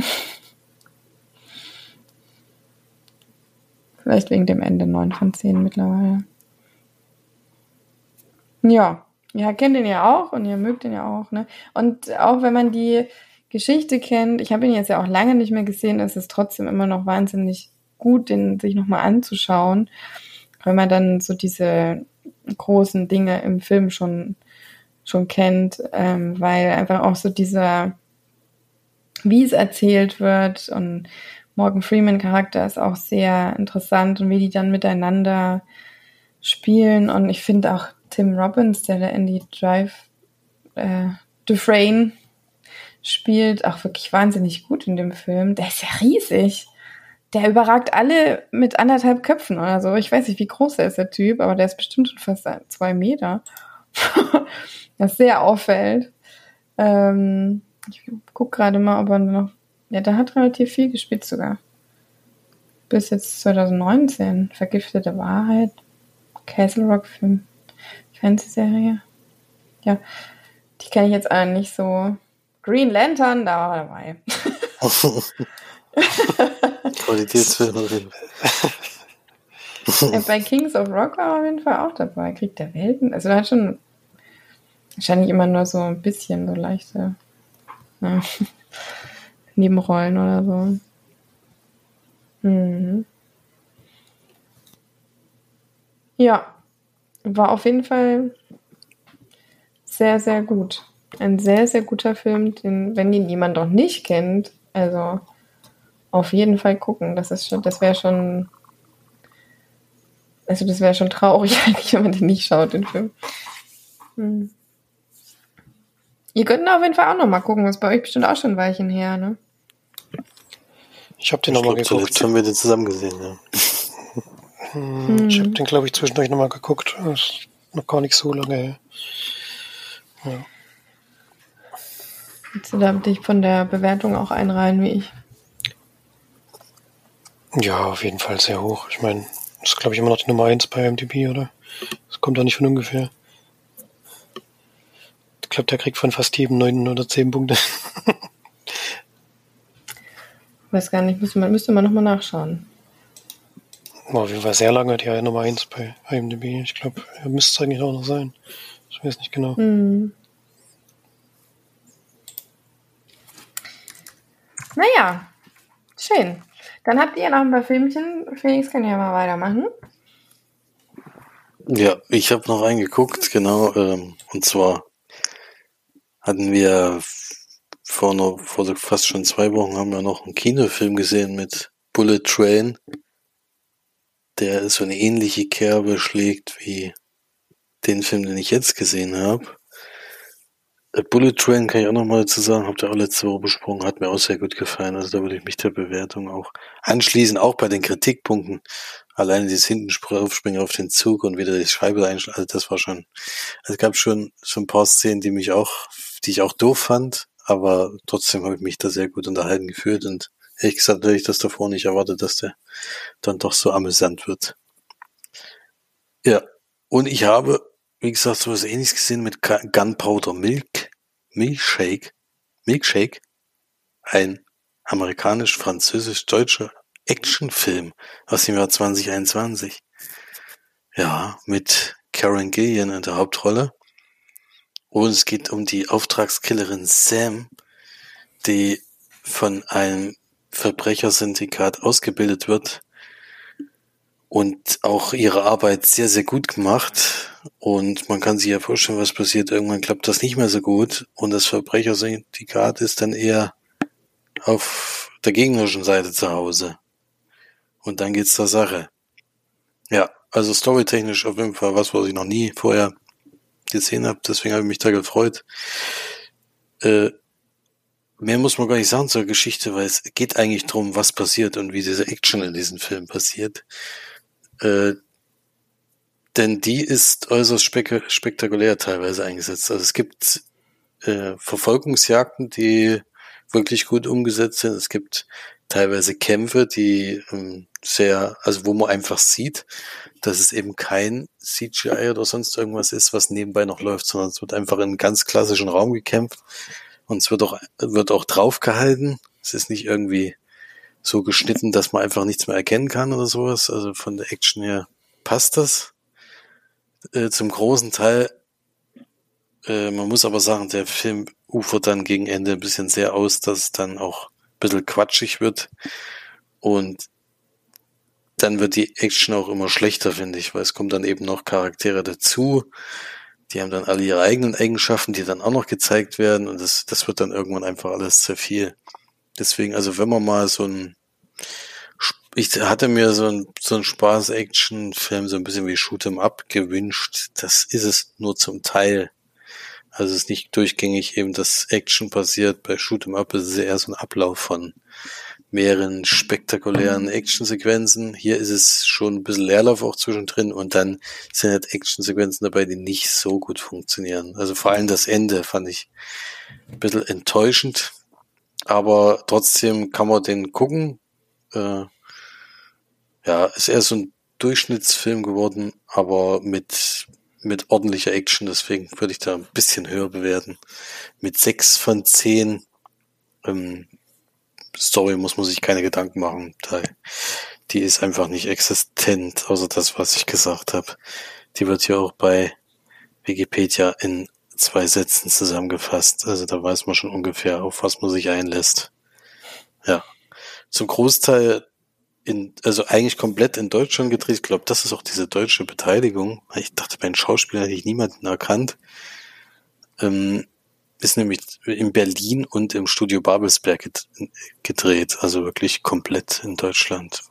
Vielleicht wegen dem Ende 9 von 10 mittlerweile. Ja, Ja, kennt ihn ja auch und ihr mögt ihn ja auch, ne? Und auch wenn man die Geschichte kennt, ich habe ihn jetzt ja auch lange nicht mehr gesehen, ist es trotzdem immer noch wahnsinnig gut, den sich nochmal anzuschauen, wenn man dann so diese großen Dinge im Film schon, schon kennt, ähm, weil einfach auch so dieser, wie es erzählt wird und Morgan Freeman Charakter ist auch sehr interessant und wie die dann miteinander spielen und ich finde auch Tim Robbins, der in die Drive äh, Dufresne spielt, auch wirklich wahnsinnig gut in dem Film. Der ist ja riesig. Der überragt alle mit anderthalb Köpfen oder so. Ich weiß nicht, wie groß er ist, der Typ, aber der ist bestimmt schon fast zwei Meter. <laughs> das sehr auffällt. Ähm, ich guck gerade mal, ob er noch. Ja, der hat relativ viel gespielt sogar. Bis jetzt 2019. Vergiftete Wahrheit. Castle Rock Film. Fernsehserie. Ja, die kenne ich jetzt alle nicht so. Green Lantern, da war er dabei. <laughs> Qualitätsfilmerin. Bei Kings of Rock war er auf jeden Fall auch dabei. Krieg der Welten. Also da hat schon wahrscheinlich immer nur so ein bisschen so leichte ja, <laughs> Nebenrollen oder so. Mhm. Ja, war auf jeden Fall sehr, sehr gut. Ein sehr, sehr guter Film, den, wenn ihn jemand noch nicht kennt, also auf jeden Fall gucken. Das ist schon, das wäre schon, also das wäre schon traurig eigentlich, <laughs> wenn man den nicht schaut, den Film. Hm. Ihr könnt auf jeden Fall auch noch mal gucken. Das ist bei euch bestimmt auch schon ein Weilchen her, ne? Ich habe den nochmal geguckt. Zuletzt haben wir den zusammen gesehen, ja. Hm, ich habe den, glaube ich, zwischendurch nochmal geguckt. Das ist noch gar nicht so lange her. Ja. Willst du da dich von der Bewertung auch einreihen wie ich? Ja, auf jeden Fall sehr hoch. Ich meine, das ist, glaube ich, immer noch die Nummer 1 bei MDB, oder? Das kommt doch nicht von ungefähr. Ich glaube, der kriegt von fast jedem 9 oder 10 Punkte. <laughs> Weiß gar nicht, müsste man, müsste man nochmal nachschauen. War auf jeden Fall sehr lange die Nummer 1 bei IMDb. Ich glaube, er müsste es eigentlich auch noch sein. Ich weiß nicht genau. Hm. Naja, schön. Dann habt ihr noch ein paar Filmchen. Felix kann ja mal weitermachen. Ja, ich habe noch eingeguckt, genau. Ähm, und zwar hatten wir vor, noch, vor fast schon zwei Wochen haben wir noch einen Kinofilm gesehen mit Bullet Train der so eine ähnliche Kerbe schlägt wie den Film, den ich jetzt gesehen habe. Bullet Train kann ich auch nochmal dazu sagen, habt ihr auch letzte Woche besprochen, hat mir auch sehr gut gefallen. Also da würde ich mich der Bewertung auch anschließen, auch bei den Kritikpunkten. Alleine dieses hinten aufspringen auf den Zug und wieder die Scheibe einschlagen, also das war schon, also es gab schon so ein paar Szenen, die mich auch, die ich auch doof fand, aber trotzdem habe ich mich da sehr gut unterhalten gefühlt und ehrlich gesagt hätte ich das davor nicht erwartet, dass der dann doch so amüsant wird. Ja, und ich habe, wie gesagt, sowas ähnliches gesehen mit Gunpowder Milk, Milkshake, Milkshake, ein amerikanisch-französisch-deutscher Actionfilm aus dem Jahr 2021. Ja, mit Karen Gillian in der Hauptrolle. Und es geht um die Auftragskillerin Sam, die von einem Verbrechersyndikat ausgebildet wird und auch ihre Arbeit sehr, sehr gut gemacht. Und man kann sich ja vorstellen, was passiert. Irgendwann klappt das nicht mehr so gut und das Verbrechersyndikat ist dann eher auf der gegnerischen Seite zu Hause. Und dann geht's zur Sache. Ja, also storytechnisch auf jeden Fall was, was ich noch nie vorher gesehen habe. Deswegen habe ich mich da gefreut. Äh, Mehr muss man gar nicht sagen zur Geschichte, weil es geht eigentlich darum, was passiert und wie diese Action in diesem Film passiert. Äh, denn die ist äußerst spek spektakulär teilweise eingesetzt. Also es gibt äh, Verfolgungsjagden, die wirklich gut umgesetzt sind. Es gibt teilweise Kämpfe, die ähm, sehr, also wo man einfach sieht, dass es eben kein CGI oder sonst irgendwas ist, was nebenbei noch läuft, sondern es wird einfach in einem ganz klassischen Raum gekämpft und es wird auch, wird auch draufgehalten. Es ist nicht irgendwie so geschnitten, dass man einfach nichts mehr erkennen kann oder sowas. Also von der Action her passt das. Äh, zum großen Teil Äh, man muss aber sagen, der Film ufert dann gegen Ende ein bisschen sehr aus, dass es dann auch ein bisschen quatschig wird. Und dann wird die Action auch immer schlechter, finde ich, weil es kommen dann eben noch Charaktere dazu. Die haben dann alle ihre eigenen Eigenschaften, die dann auch noch gezeigt werden. Und das, das wird dann irgendwann einfach alles zu viel. Deswegen, also wenn man mal so ein, ich hatte mir so ein, so ein Spaß-Action-Film, so ein bisschen wie Shoot'em Up gewünscht. Das ist es nur zum Teil. Also es ist nicht durchgängig eben, dass Action passiert. Bei Shoot'em Up ist es eher so ein Ablauf von mehreren spektakulären Actionsequenzen. Hier ist es schon ein bisschen Leerlauf auch zwischendrin und dann sind halt Actionsequenzen dabei, die nicht so gut funktionieren. Also vor allem das Ende fand ich ein bisschen enttäuschend, aber trotzdem kann man den gucken. Äh, ja, ist eher so ein Durchschnittsfilm geworden, aber mit mit ordentlicher Action, deswegen würde ich da ein bisschen höher bewerten. Mit sechs von zehn ähm, Story muss man sich keine Gedanken machen. Die ist einfach nicht existent, außer das, was ich gesagt habe. Die wird ja auch bei Wikipedia in zwei Sätzen zusammengefasst. Also da weiß man schon ungefähr, auf was man sich einlässt. Ja. Zum Großteil in, also eigentlich komplett in Deutschland gedreht. Ich glaube, das ist auch diese deutsche Beteiligung. Ich dachte, bei den Schauspielern hätte ich niemanden erkannt. Ähm, ist nämlich in Berlin und im Studio Babelsberg gedreht, also wirklich komplett in Deutschland.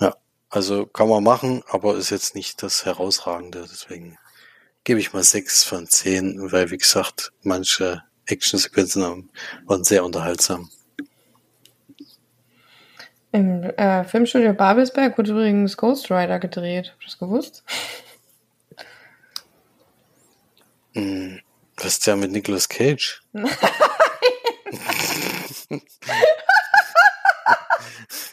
Ja, also kann man machen, aber ist jetzt nicht das Herausragende, deswegen gebe ich mal sechs von zehn, weil wie gesagt, manche Actionsequenzen waren sehr unterhaltsam. Im äh, Filmstudio Babelsberg wurde übrigens Ghost Rider gedreht. Hast du das gewusst? Mm, was ist der mit Nicolas Cage? <laughs>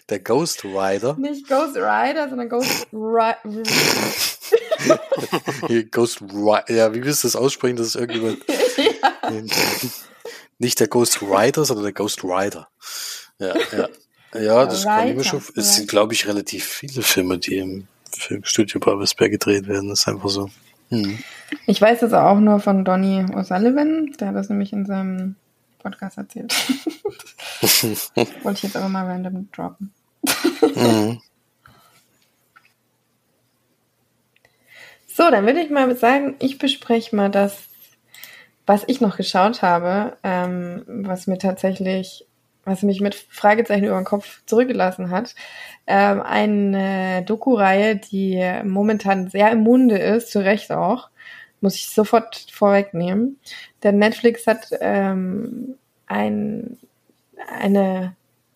der Ghost Rider. Nicht Ghost Rider, sondern Ghost Rider. <laughs> Ghost Rider. Ja, wie willst du das aussprechen? Das ist irgendjemand. <laughs> ja. Nicht der Ghost Rider, sondern der Ghost Rider. Ja, ja. Ja, das kann ich mir schon. Es sind, glaube ich, relativ viele Filme, die im Filmstudio Babelsberg gedreht werden. Das ist einfach so. Hm. Ich weiß das auch nur von Donny O'Sullivan. Der hat das nämlich in seinem Podcast erzählt. <laughs> Wollte ich jetzt aber mal random droppen. mhm. So, dann würde ich mal sagen, ich bespreche mal das, was ich noch geschaut habe, ähm, was mir tatsächlich was mich mit Fragezeichen über den Kopf zurückgelassen hat. Ähm, eine Doku-Reihe, die momentan sehr im Munde ist, zu Recht auch, muss ich sofort vorwegnehmen. Denn Netflix hat ähm, ein, eine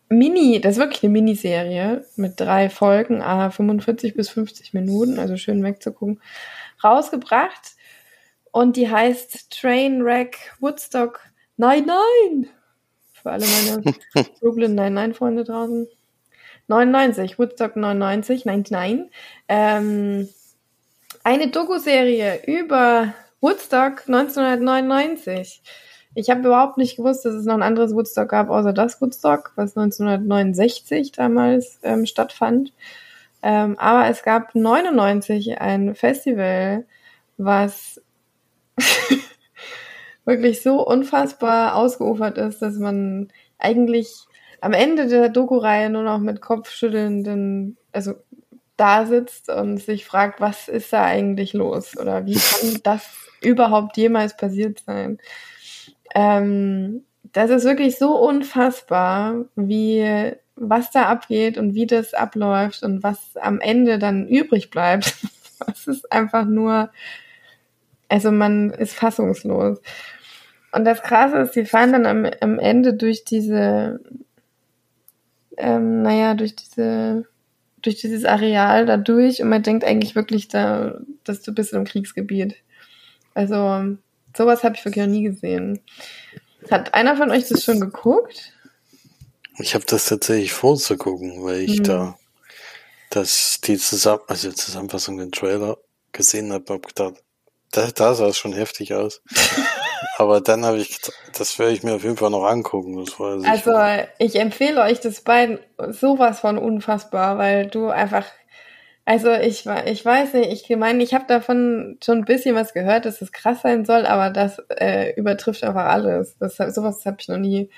Mini, das ist wirklich eine Miniserie mit drei Folgen, ah, 45 bis 50 Minuten, also schön wegzugucken, rausgebracht. Und die heißt Trainwreck Woodstock Nein, nein! Für alle meine Brooklyn 99 Freunde draußen. 99, Woodstock 99, 99. Ähm, eine Doku-Serie über Woodstock 1999. Ich habe überhaupt nicht gewusst, dass es noch ein anderes Woodstock gab, außer das Woodstock, was 1969 damals ähm, stattfand. Ähm, aber es gab 99 ein Festival, was <laughs> wirklich so unfassbar ausgeufert ist, dass man eigentlich am Ende der Doku-Reihe nur noch mit Kopfschüttelnden, also da sitzt und sich fragt, was ist da eigentlich los oder wie kann <laughs> das überhaupt jemals passiert sein? Ähm, das ist wirklich so unfassbar, wie was da abgeht und wie das abläuft und was am Ende dann übrig bleibt. <laughs> Das ist einfach nur, also man ist fassungslos. Und das Krasse ist, die fahren dann am, am Ende durch diese, ähm, naja, durch diese, durch dieses Areal da durch und man denkt eigentlich wirklich da, dass du bist im Kriegsgebiet. Also, sowas habe ich wirklich noch nie gesehen. Hat einer von euch das schon geguckt? Ich habe das tatsächlich vorzugucken, weil ich hm. da das, die Zusammen also Zusammenfassung, den Trailer gesehen habe, hab gedacht, da, da sah es schon heftig aus. <laughs> Aber dann habe ich, das werde ich mir auf jeden Fall noch angucken. also ich empfehle euch das beiden sowas von unfassbar, weil du einfach Also ich, ich weiß nicht, ich meine, ich habe davon schon ein bisschen was gehört, dass es krass sein soll, aber das äh, übertrifft einfach alles. Das, sowas habe ich noch nie.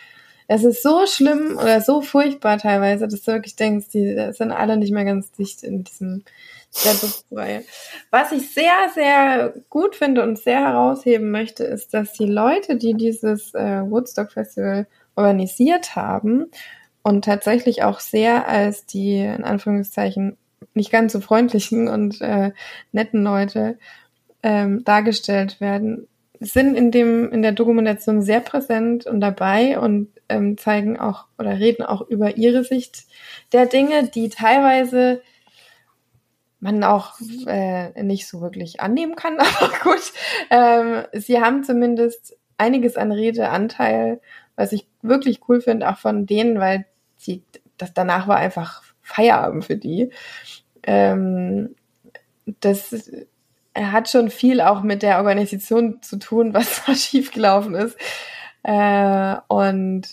Es ist so schlimm oder so furchtbar teilweise, dass du wirklich denkst, die sind alle nicht mehr ganz dicht in diesem der Duftreihe. Was ich sehr, sehr gut finde und sehr herausheben möchte, ist, dass die Leute, die dieses äh, Woodstock Festival organisiert haben und tatsächlich auch sehr als die in Anführungszeichen nicht ganz so freundlichen und äh, netten Leute ähm, dargestellt werden, sind in dem in der Dokumentation sehr präsent und dabei und ähm, zeigen auch oder reden auch über ihre Sicht der Dinge, die teilweise man auch äh, nicht so wirklich annehmen kann, <laughs> aber gut. Ähm, sie haben zumindest einiges an Redeanteil, was ich wirklich cool finde, auch von denen, weil sie, das danach war einfach Feierabend für die. Ähm, das hat schon viel auch mit der Organisation zu tun, was <laughs> da schiefgelaufen ist. Äh, und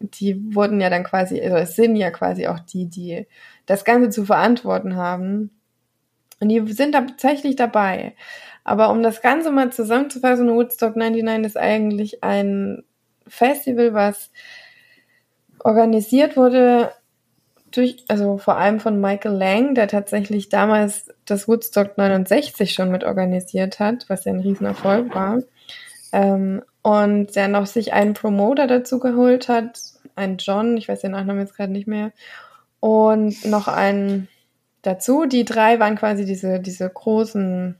die wurden ja dann quasi, also es sind ja quasi auch die, die das Ganze zu verantworten haben. Und die sind tatsächlich dabei. Aber um das Ganze mal zusammenzufassen, Woodstock 99 ist eigentlich ein Festival, was organisiert wurde durch, also vor allem von Michael Lang, der tatsächlich damals das Woodstock 69 schon mit organisiert hat, was ja ein Riesenerfolg war. Ähm, und der noch sich einen Promoter dazu geholt hat, einen John, ich weiß den Nachnamen jetzt gerade nicht mehr, und noch einen dazu. Die drei waren quasi diese, diese großen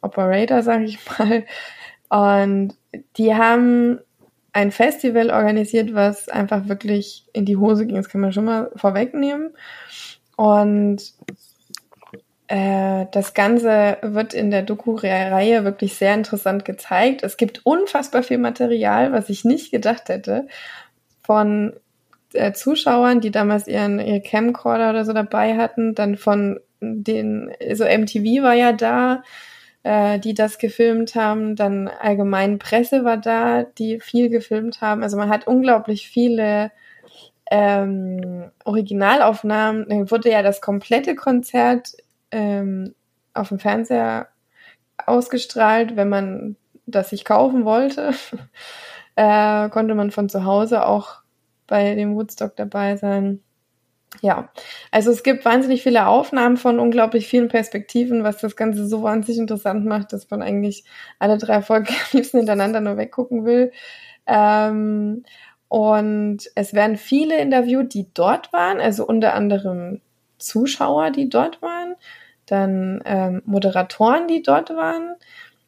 Operator, sag ich mal. Und die haben ein Festival organisiert, was einfach wirklich in die Hose ging. Das kann man schon mal vorwegnehmen. Und äh, das Ganze wird in der Doku-Reihe wirklich sehr interessant gezeigt. Es gibt unfassbar viel Material, was ich nicht gedacht hätte, von äh, Zuschauern, die damals ihren ihre Camcorder oder so dabei hatten, dann von den, so MTV war ja da, äh, die das gefilmt haben. Dann allgemein Presse war da, die viel gefilmt haben. Also man hat unglaublich viele ähm, Originalaufnahmen. Dann wurde ja das komplette Konzert ähm, auf dem Fernseher ausgestrahlt, wenn man das sich kaufen wollte. <laughs> äh, konnte man von zu Hause auch bei dem Woodstock dabei sein ja, also es gibt wahnsinnig viele Aufnahmen von unglaublich vielen Perspektiven, was das Ganze so wahnsinnig interessant macht, dass man eigentlich alle drei Folgen <laughs> am liebsten hintereinander nur weggucken will. Ähm, und es werden viele interviewt, die dort waren, also unter anderem Zuschauer, die dort waren, dann ähm, Moderatoren, die dort waren,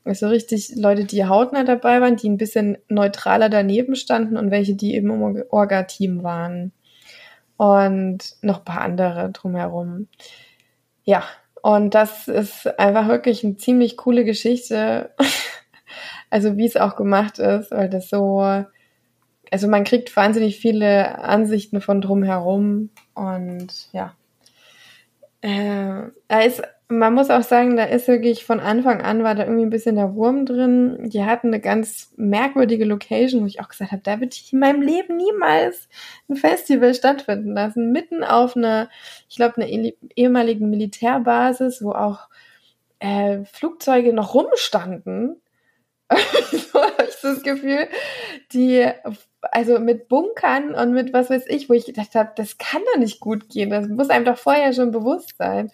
also richtig Leute, die hautnah dabei waren, die ein bisschen neutraler daneben standen und welche, die eben im Orga-Team waren und noch ein paar andere drumherum. Ja, und das ist einfach wirklich eine ziemlich coole Geschichte. <laughs> also wie es auch gemacht ist, weil das so, also man kriegt wahnsinnig viele Ansichten von drumherum und ja. Äh, er ist man muss auch sagen, da ist wirklich von Anfang an war da irgendwie ein bisschen der Wurm drin. Die hatten eine ganz merkwürdige Location, wo ich auch gesagt habe, da würde ich in meinem Leben niemals ein Festival stattfinden lassen. Mitten auf einer, ich glaube, einer ehemaligen Militärbasis, wo auch äh, Flugzeuge noch rumstanden. <laughs> so habe ich das Gefühl, die also mit Bunkern und mit was weiß ich, wo ich gedacht habe, das kann doch nicht gut gehen. Das muss einem doch vorher schon bewusst sein.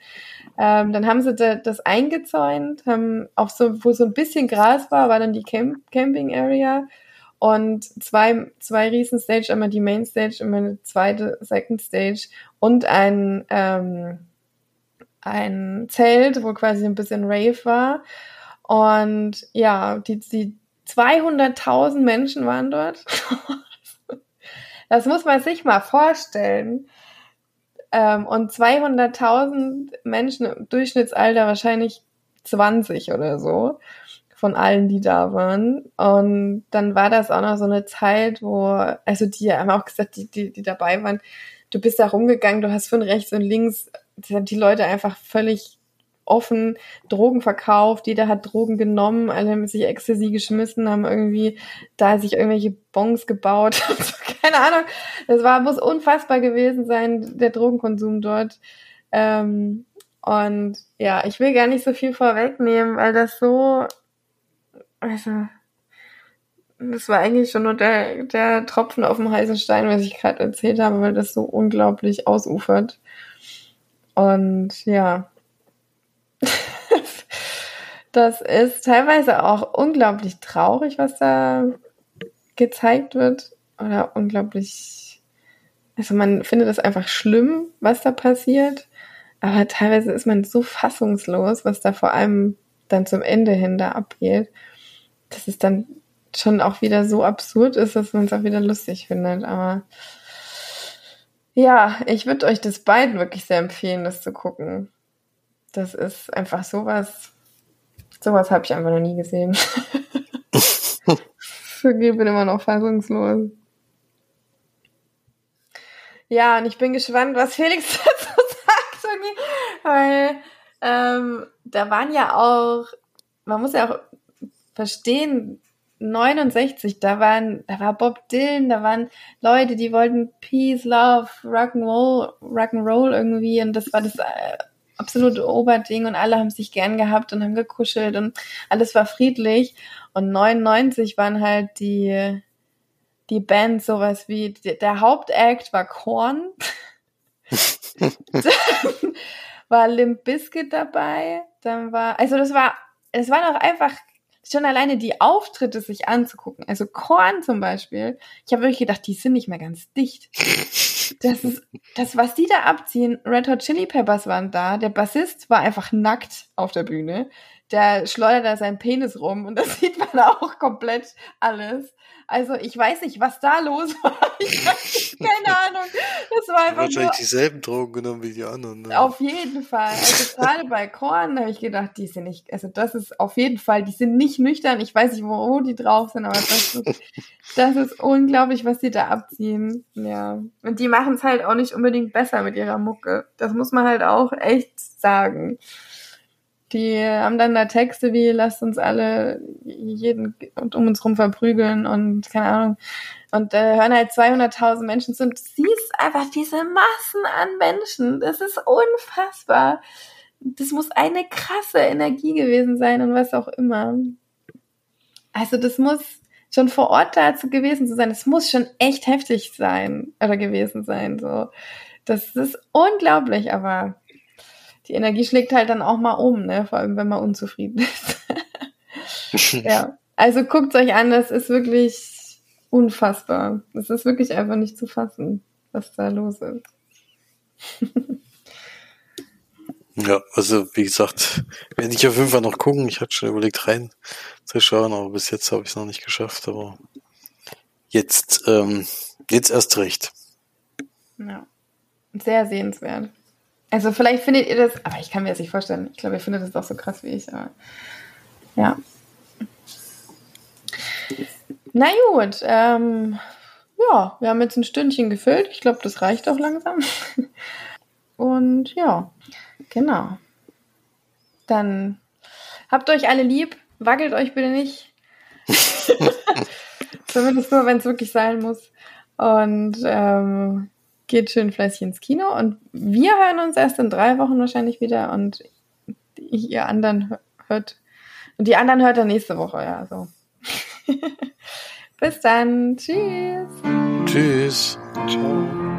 Ähm, dann haben sie da, das eingezäunt, haben auch so, wo so ein bisschen Gras war, war dann die Camp Camping Area und zwei, zwei riesen Stage, einmal die Main Stage, immer eine zweite Second Stage und ein, ähm, ein Zelt, wo quasi ein bisschen Rave war. Und ja, die, die 200.000 Menschen waren dort. <laughs> das muss man sich mal vorstellen. Ähm, und 200.000 Menschen im Durchschnittsalter wahrscheinlich 20 oder so von allen, die da waren. Und dann war das auch noch so eine Zeit, wo, also die haben auch gesagt, die, die, die dabei waren, du bist da rumgegangen, du hast von rechts und links die Leute einfach völlig offen Drogen verkauft, jeder hat Drogen genommen, alle haben sich Ecstasy geschmissen, haben irgendwie da sich irgendwelche Bons gebaut. <laughs> Keine Ahnung. Das war, muss unfassbar gewesen sein, der Drogenkonsum dort. Ähm, Und ja, ich will gar nicht so viel vorwegnehmen, weil das so, also, das war eigentlich schon nur der, der Tropfen auf dem heißen Stein, was ich gerade erzählt habe, weil das so unglaublich ausufert. Und ja, das ist teilweise auch unglaublich traurig, was da gezeigt wird. Oder unglaublich, also man findet es einfach schlimm, was da passiert. Aber teilweise ist man so fassungslos, was da vor allem dann zum Ende hin da abgeht, dass es dann schon auch wieder so absurd ist, dass man es auch wieder lustig findet. Aber ja, ich würde euch das beiden wirklich sehr empfehlen, das zu gucken. Das ist einfach sowas, sowas habe ich einfach noch nie gesehen. <laughs> ich bin immer noch fassungslos. Ja, und ich bin gespannt, was Felix <laughs> dazu sagt, weil ähm, da waren ja auch, man muss ja auch verstehen, 69, da waren, da war Bob Dylan, da waren Leute, die wollten Peace, Love, Rock'n'Roll, Rock'n'Roll irgendwie und das war das äh, absolute Oberding und alle haben sich gern gehabt und haben gekuschelt und alles war friedlich und 99 waren halt die die Band sowas wie der Hauptact war Korn. dann <laughs> <laughs> war Limp Bizkit dabei, dann war also das war es war doch einfach schon alleine die Auftritte sich anzugucken. Also Korn zum Beispiel. Ich habe wirklich gedacht, die sind nicht mehr ganz dicht. <laughs> Das ist, das, was die da abziehen. Red Hot Chili Peppers waren da. Der Bassist war einfach nackt auf der Bühne. Der schleudert da seinen Penis rum und <laughs> das sieht man auch komplett alles. Also ich weiß nicht, was da los war. <laughs> Ich weiß, keine Ahnung. Das war einfach wahrscheinlich nur, dieselben Drogen genommen wie die anderen. Ne? auf jeden Fall. Also gerade bei Korn habe ich gedacht, die sind nicht, also das ist auf jeden Fall, die sind nicht nüchtern. Ich weiß nicht, wo die drauf sind, aber das ist, das ist unglaublich, was die da abziehen. Ja. Und die machen es halt auch nicht unbedingt besser mit ihrer Mucke. Das muss man halt auch echt sagen. Die haben dann da Texte wie, lasst uns alle jeden um uns rum verprügeln und keine Ahnung. Und äh, hören halt 200.000 Menschen zu und siehst einfach diese Massen an Menschen. Das ist unfassbar. Das muss eine krasse Energie gewesen sein und was auch immer. Also das muss schon vor Ort dazu gewesen zu sein. Das muss schon echt heftig sein oder gewesen sein. So, das ist unglaublich, aber die Energie schlägt halt dann auch mal um, ne? Vor allem, wenn man unzufrieden ist. <laughs> ja. Also guckt euch an, das ist wirklich unfassbar. Das ist wirklich einfach nicht zu fassen, was da los ist. <laughs> Ja, also wie gesagt, werde ich auf jeden Fall noch gucken. Ich hatte schon überlegt rein zu schauen, aber bis jetzt habe ich es noch nicht geschafft. Aber jetzt, ähm, jetzt erst recht. Ja. Sehr sehenswert. Also vielleicht findet ihr das, aber ich kann mir das nicht vorstellen. Ich glaube, ihr findet das auch so krass wie ich. Aber ja. Na gut, ähm, ja, wir haben jetzt ein Stündchen gefüllt. Ich glaube, das reicht auch langsam. <laughs> Und ja, genau. Dann habt euch alle lieb, wackelt euch bitte nicht. <laughs> Zumindest nur, wenn es wirklich sein muss. Und ähm, geht schön fleißig ins Kino. Und wir hören uns erst in drei Wochen wahrscheinlich wieder. Und ihr anderen hört. Und die anderen hört er nächste Woche, ja. So. <laughs> Bis dann. Tschüss. Tschüss. Ciao.